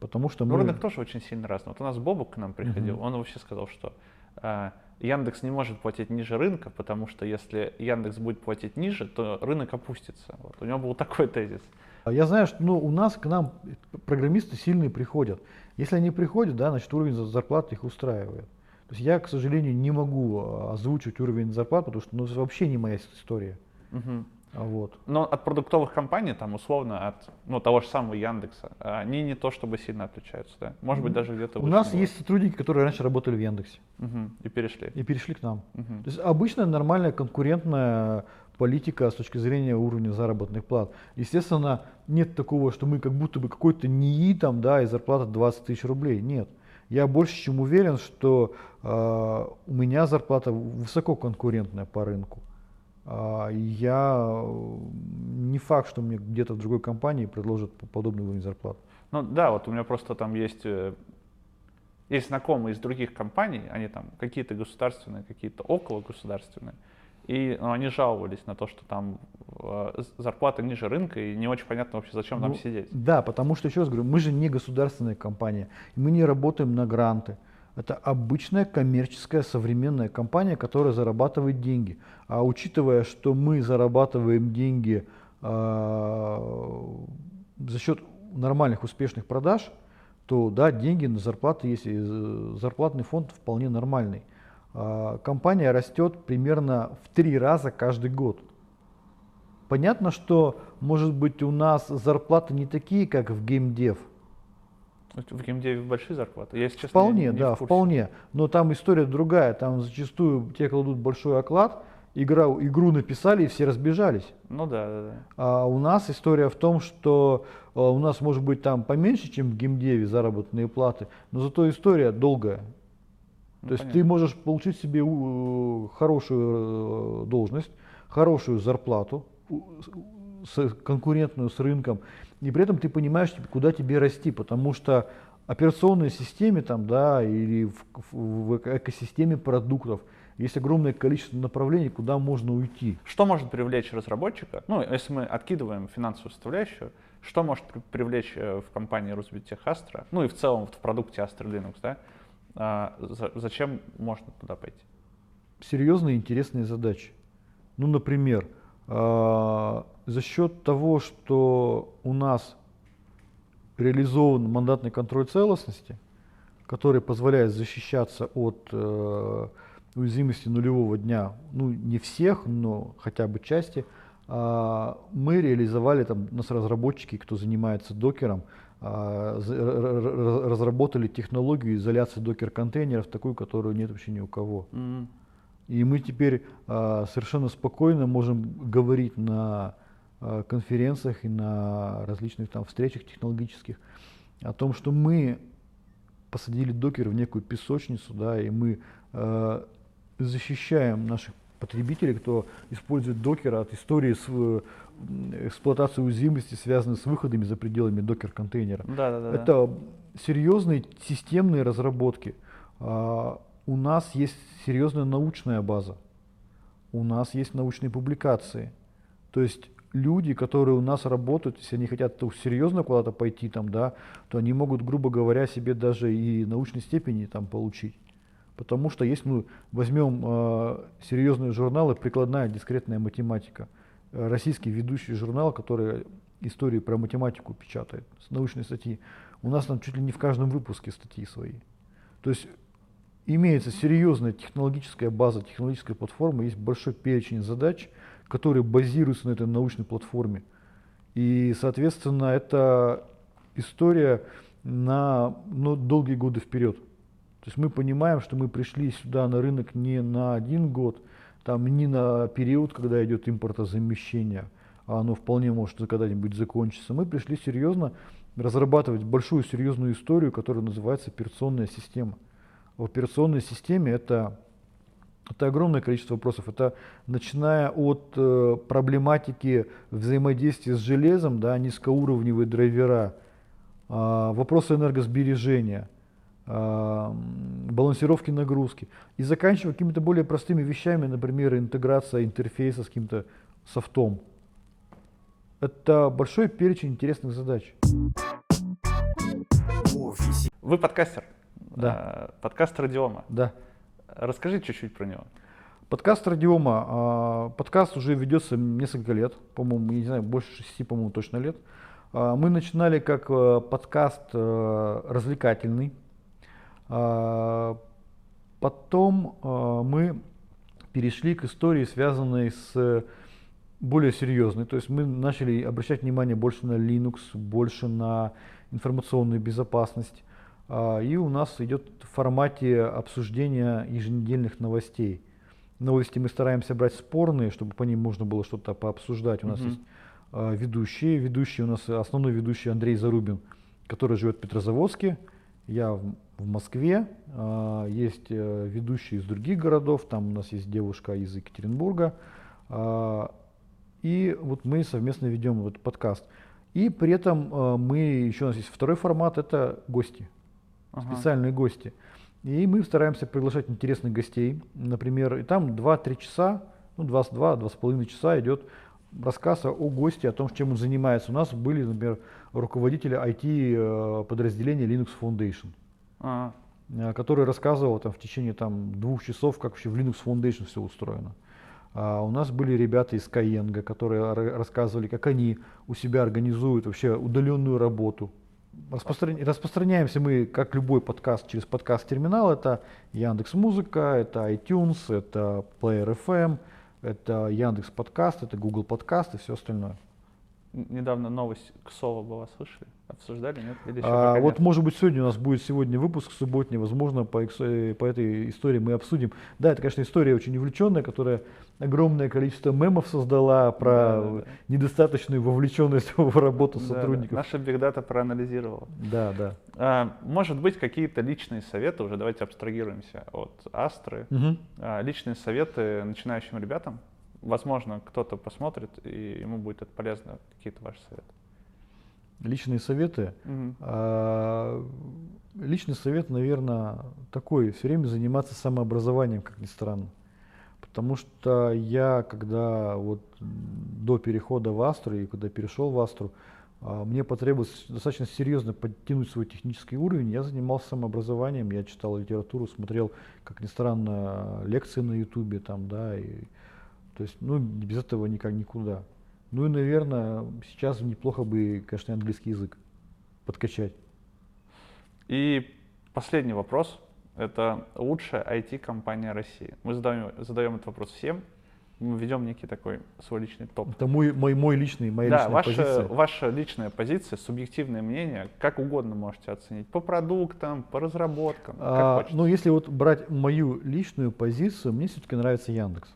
Потому что мы... Ну, рынок тоже очень сильно разный. Вот у нас Бобук к нам приходил, uh-huh. он вообще сказал, что э, Яндекс не может платить ниже рынка, потому что если Яндекс будет платить ниже, то рынок опустится. Вот. У него был такой тезис. А я знаю, что ну, у нас к нам программисты сильные приходят. Если они приходят, да, значит уровень зарплаты их устраивает. То есть я, к сожалению, не могу а, озвучить уровень зарплаты, потому что ну, это вообще не моя история. Угу. Вот. Но от продуктовых компаний, там условно от ну, того же самого Яндекса, они не то чтобы сильно отличаются, да? Может быть, даже где-то У нас было. есть сотрудники, которые раньше работали в Яндексе. Угу. И перешли. И перешли к нам. Угу. То есть обычная нормальная конкурентная политика с точки зрения уровня заработных плат. Естественно, нет такого, что мы как будто бы какой-то НИИ там, да, и зарплата 20 тысяч рублей. Нет. Я больше чем уверен, что э, у меня зарплата высоко конкурентная по рынку. А, я не факт, что мне где-то в другой компании предложат подобный уровень зарплат. Ну да, вот у меня просто там есть, э, есть знакомые из других компаний, они там какие-то государственные, какие-то около государственные, и ну, они жаловались на то, что там э, зарплата ниже рынка, и не очень понятно вообще, зачем ну, нам сидеть. Да, потому что, еще раз говорю, мы же не государственная компания, мы не работаем на гранты. Это обычная коммерческая современная компания, которая зарабатывает деньги. А учитывая, что мы зарабатываем деньги э, за счет нормальных успешных продаж, то да, деньги на зарплаты есть, и зарплатный фонд вполне нормальный. Э, компания растет примерно в три раза каждый год. Понятно, что может быть у нас зарплаты не такие, как в геймдев, в геймдеве большие зарплаты? Я, честно, вполне, не, не да, вполне. Но там история другая. Там зачастую те кладут большой оклад, игра, игру написали и все разбежались. Ну да, да, да. А у нас история в том, что а, у нас может быть там поменьше, чем в геймдеве заработные платы, но зато история долгая. Ну, То есть понятно. ты можешь получить себе хорошую э, должность, хорошую зарплату, конкурентную с рынком, и при этом ты понимаешь, куда тебе расти, потому что операционной системе там, да, или в, в, в экосистеме продуктов есть огромное количество направлений, куда можно уйти. Что может привлечь разработчика? Ну, если мы откидываем финансовую составляющую, что может привлечь э, в компании Rusbit Astra, ну и в целом в продукте Astra Linux, да? А, зачем можно туда пойти? Серьезные интересные задачи. Ну, например, за счет того, что у нас реализован мандатный контроль целостности, который позволяет защищаться от э, уязвимости нулевого дня, ну не всех, но хотя бы части, э, мы реализовали, там, у нас разработчики, кто занимается докером, э, разработали технологию изоляции докер-контейнеров, такую, которую нет вообще ни у кого. Mm-hmm. И мы теперь э, совершенно спокойно можем говорить на э, конференциях и на различных там встречах технологических о том, что мы посадили докер в некую песочницу, да, и мы э, защищаем наших потребителей, кто использует докер от истории с эксплуатацией уязвимости, связанной с выходами за пределами докер-контейнера. Да, да, да, Это серьезные системные разработки. У нас есть серьезная научная база, у нас есть научные публикации. То есть люди, которые у нас работают, если они хотят серьезно куда-то пойти, там, да, то они могут, грубо говоря, себе даже и научной степени там получить. Потому что есть, ну, возьмем э, серьезные журналы «Прикладная дискретная математика», российский ведущий журнал, который истории про математику печатает, с научной статьи. У нас там чуть ли не в каждом выпуске статьи свои. То есть имеется серьезная технологическая база, технологическая платформа, есть большой перечень задач, которые базируются на этой научной платформе. И, соответственно, это история на ну, долгие годы вперед. То есть мы понимаем, что мы пришли сюда на рынок не на один год, там не на период, когда идет импортозамещение, а оно вполне может когда-нибудь закончиться. Мы пришли серьезно разрабатывать большую серьезную историю, которая называется операционная система в операционной системе это, это огромное количество вопросов. Это начиная от э, проблематики взаимодействия с железом, да, низкоуровневые драйвера, э, вопросы энергосбережения, э, балансировки нагрузки и заканчивая какими-то более простыми вещами, например, интеграция интерфейса с каким-то софтом. Это большой перечень интересных задач. Вы подкастер. Да. Э, подкаст Радиома. Да. Расскажи чуть-чуть про него. Подкаст Радиома. А, подкаст уже ведется несколько лет, по-моему, не знаю, больше шести, по-моему, точно лет. А, мы начинали как э, подкаст э, развлекательный. Потом мы перешли к истории, связанной с более серьезной. То есть мы начали обращать внимание больше на Linux, больше на информационную безопасность. А, и у нас идет в формате обсуждения еженедельных новостей. Новости мы стараемся брать спорные, чтобы по ним можно было что-то пообсуждать. У нас mm-hmm. есть а, ведущие. Ведущий у нас основной ведущий Андрей Зарубин, который живет в Петрозаводске. Я в, в Москве. А, есть э, ведущие из других городов. Там у нас есть девушка из Екатеринбурга. И вот мы совместно ведем этот подкаст. И при этом мы еще у нас есть второй формат, это гости ага. специальные гости. И мы стараемся приглашать интересных гостей, например, и там 2-3 часа, ну 2-2,5 часа идет рассказ о госте, о том, чем он занимается. У нас были, например, руководители IT э, подразделения Linux Foundation. А, э, который рассказывал там в течение там двух часов, как вообще в Linux Foundation все устроено. А у нас были ребята из Skyeng, которые ра- рассказывали, как они у себя организуют вообще удаленную работу. Распростран- Распространяемся мы, как любой подкаст, через подкаст-терминал. Это Яндекс Музыка, это iTunes, это Player FM, это Яндекс Подкаст, это Google Подкаст и все остальное. Недавно новость Ксова была, слышали? Обсуждали, нет? Или еще А, вот нет? может быть сегодня у нас будет сегодня выпуск субботний, возможно по, э, по этой истории мы обсудим. Да, это, конечно, история очень увлеченная, которая огромное количество мемов создала про Да, да, да. недостаточную вовлеченность [laughs] в работу Да, да. сотрудников. Наша бигдата проанализировала. Да, да. А, может быть, какие-то личные советы, уже давайте абстрагируемся от Астры. Мгм. А, личные советы начинающим ребятам. Возможно, кто-то посмотрит, и ему будет это полезно, какие-то ваши советы. Личные советы. Мгм. А, Личный совет, наверное, такой, все время заниматься самообразованием, как ни странно. Потому что я, когда вот до перехода в Астру и когда перешел в Астру, а, мне потребовалось достаточно серьезно подтянуть свой технический уровень. Я занимался самообразованием, я читал литературу, смотрел, как ни странно, лекции на Ютубе там, да, и, то есть, ну, без этого никак никуда. Ну и, наверное, сейчас неплохо бы, конечно, английский язык подкачать. И последний вопрос. Это лучшая IT-компания России. Мы задаем, задаем этот вопрос всем. Мы ведем некий такой свой личный топ. Это мой, мой, мой личный, моя да, личная ваша, позиция. ваша личная позиция, субъективное мнение, как угодно можете оценить. По продуктам, по разработкам, А, ну, если вот брать мою личную позицию, мне все-таки нравится Яндекс.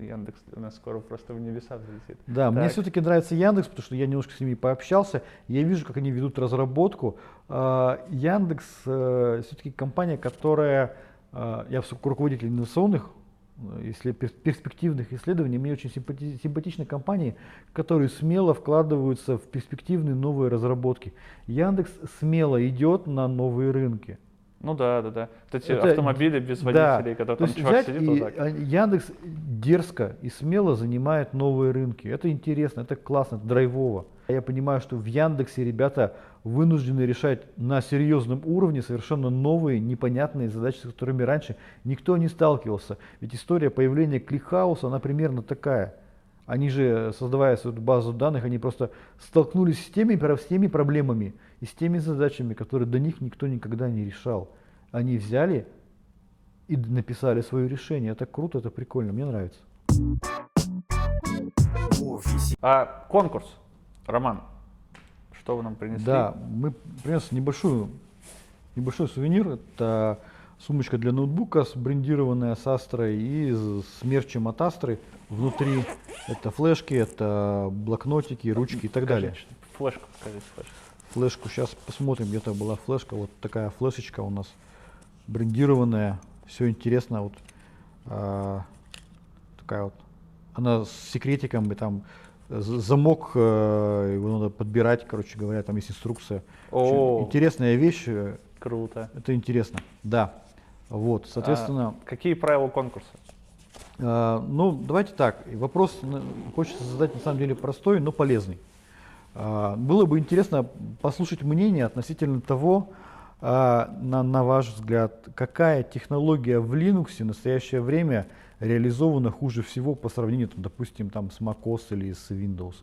Яндекс у нас скоро просто в небеса взлетит. Да, мне Так. все-таки нравится Яндекс, потому что я немножко с ними пообщался. Я вижу, как они ведут разработку. А, Яндекс все-таки компания, которая, а, я руководитель инновационных э, если пер- перспективных исследований, мне очень симпати- симпатичны компании, которые смело вкладываются в перспективные новые разработки. Яндекс смело идет на новые рынки. Ну да, да, да. Вот эти Это- автомобили без Да. водителей, когда То там чувак сидит вот так. а, Яндекс дерзко и смело занимает новые рынки. Это интересно, это классно, это драйвово. Я понимаю, что в Яндексе ребята вынуждены решать на серьезном уровне совершенно новые, непонятные задачи, с которыми раньше никто не сталкивался. Ведь история появления ClickHouse а, она примерно такая. Они же, создавая свою базу данных, они просто столкнулись с теми, с теми проблемами и с теми задачами, которые до них никто никогда не решал. Они взяли и написали свое решение. Это круто, это прикольно, мне нравится. А конкурс, Роман, что вы нам принесли? Да, мы принес небольшую, небольшой сувенир. Это сумочка для ноутбука, брендированная с Астрой и с мерчем от Астры. Внутри это флешки, это блокнотики, ручки и так далее. Покажите, Флешку покажите, флешку. Флешку сейчас посмотрим, где-то была флешка. Вот такая флешечка у нас брендированная. Все интересно. Вот а, такая вот. Она с секретиком и там замок, э, его надо подбирать, короче говоря, там есть инструкция. Очень О. Интересная вещь. э, Круто. Это интересно. Да. Вот, соответственно. А какие правила конкурса? А, ну, давайте так. Вопрос на- хочется задать на самом деле простой, но полезный. А, Было бы интересно послушать мнение относительно того, а, на, на ваш взгляд, какая технология в Linux в настоящее время реализована хуже всего по сравнению, там, допустим, там, с macOS или с Windows.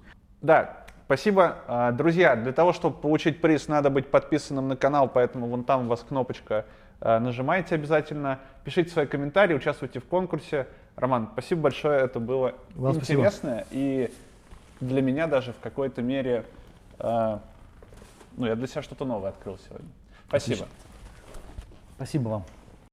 Да, спасибо. Друзья, для того, чтобы получить приз, надо быть подписанным на канал, поэтому вон там у вас кнопочка. А, Нажимайте обязательно, пишите свои комментарии, участвуйте в конкурсе. Роман, спасибо большое, это было Вам спасибо. интересно. И для меня даже в какой-то мере, а, ну, я для себя что-то новое открыл сегодня. Спасибо. Спасибо вам.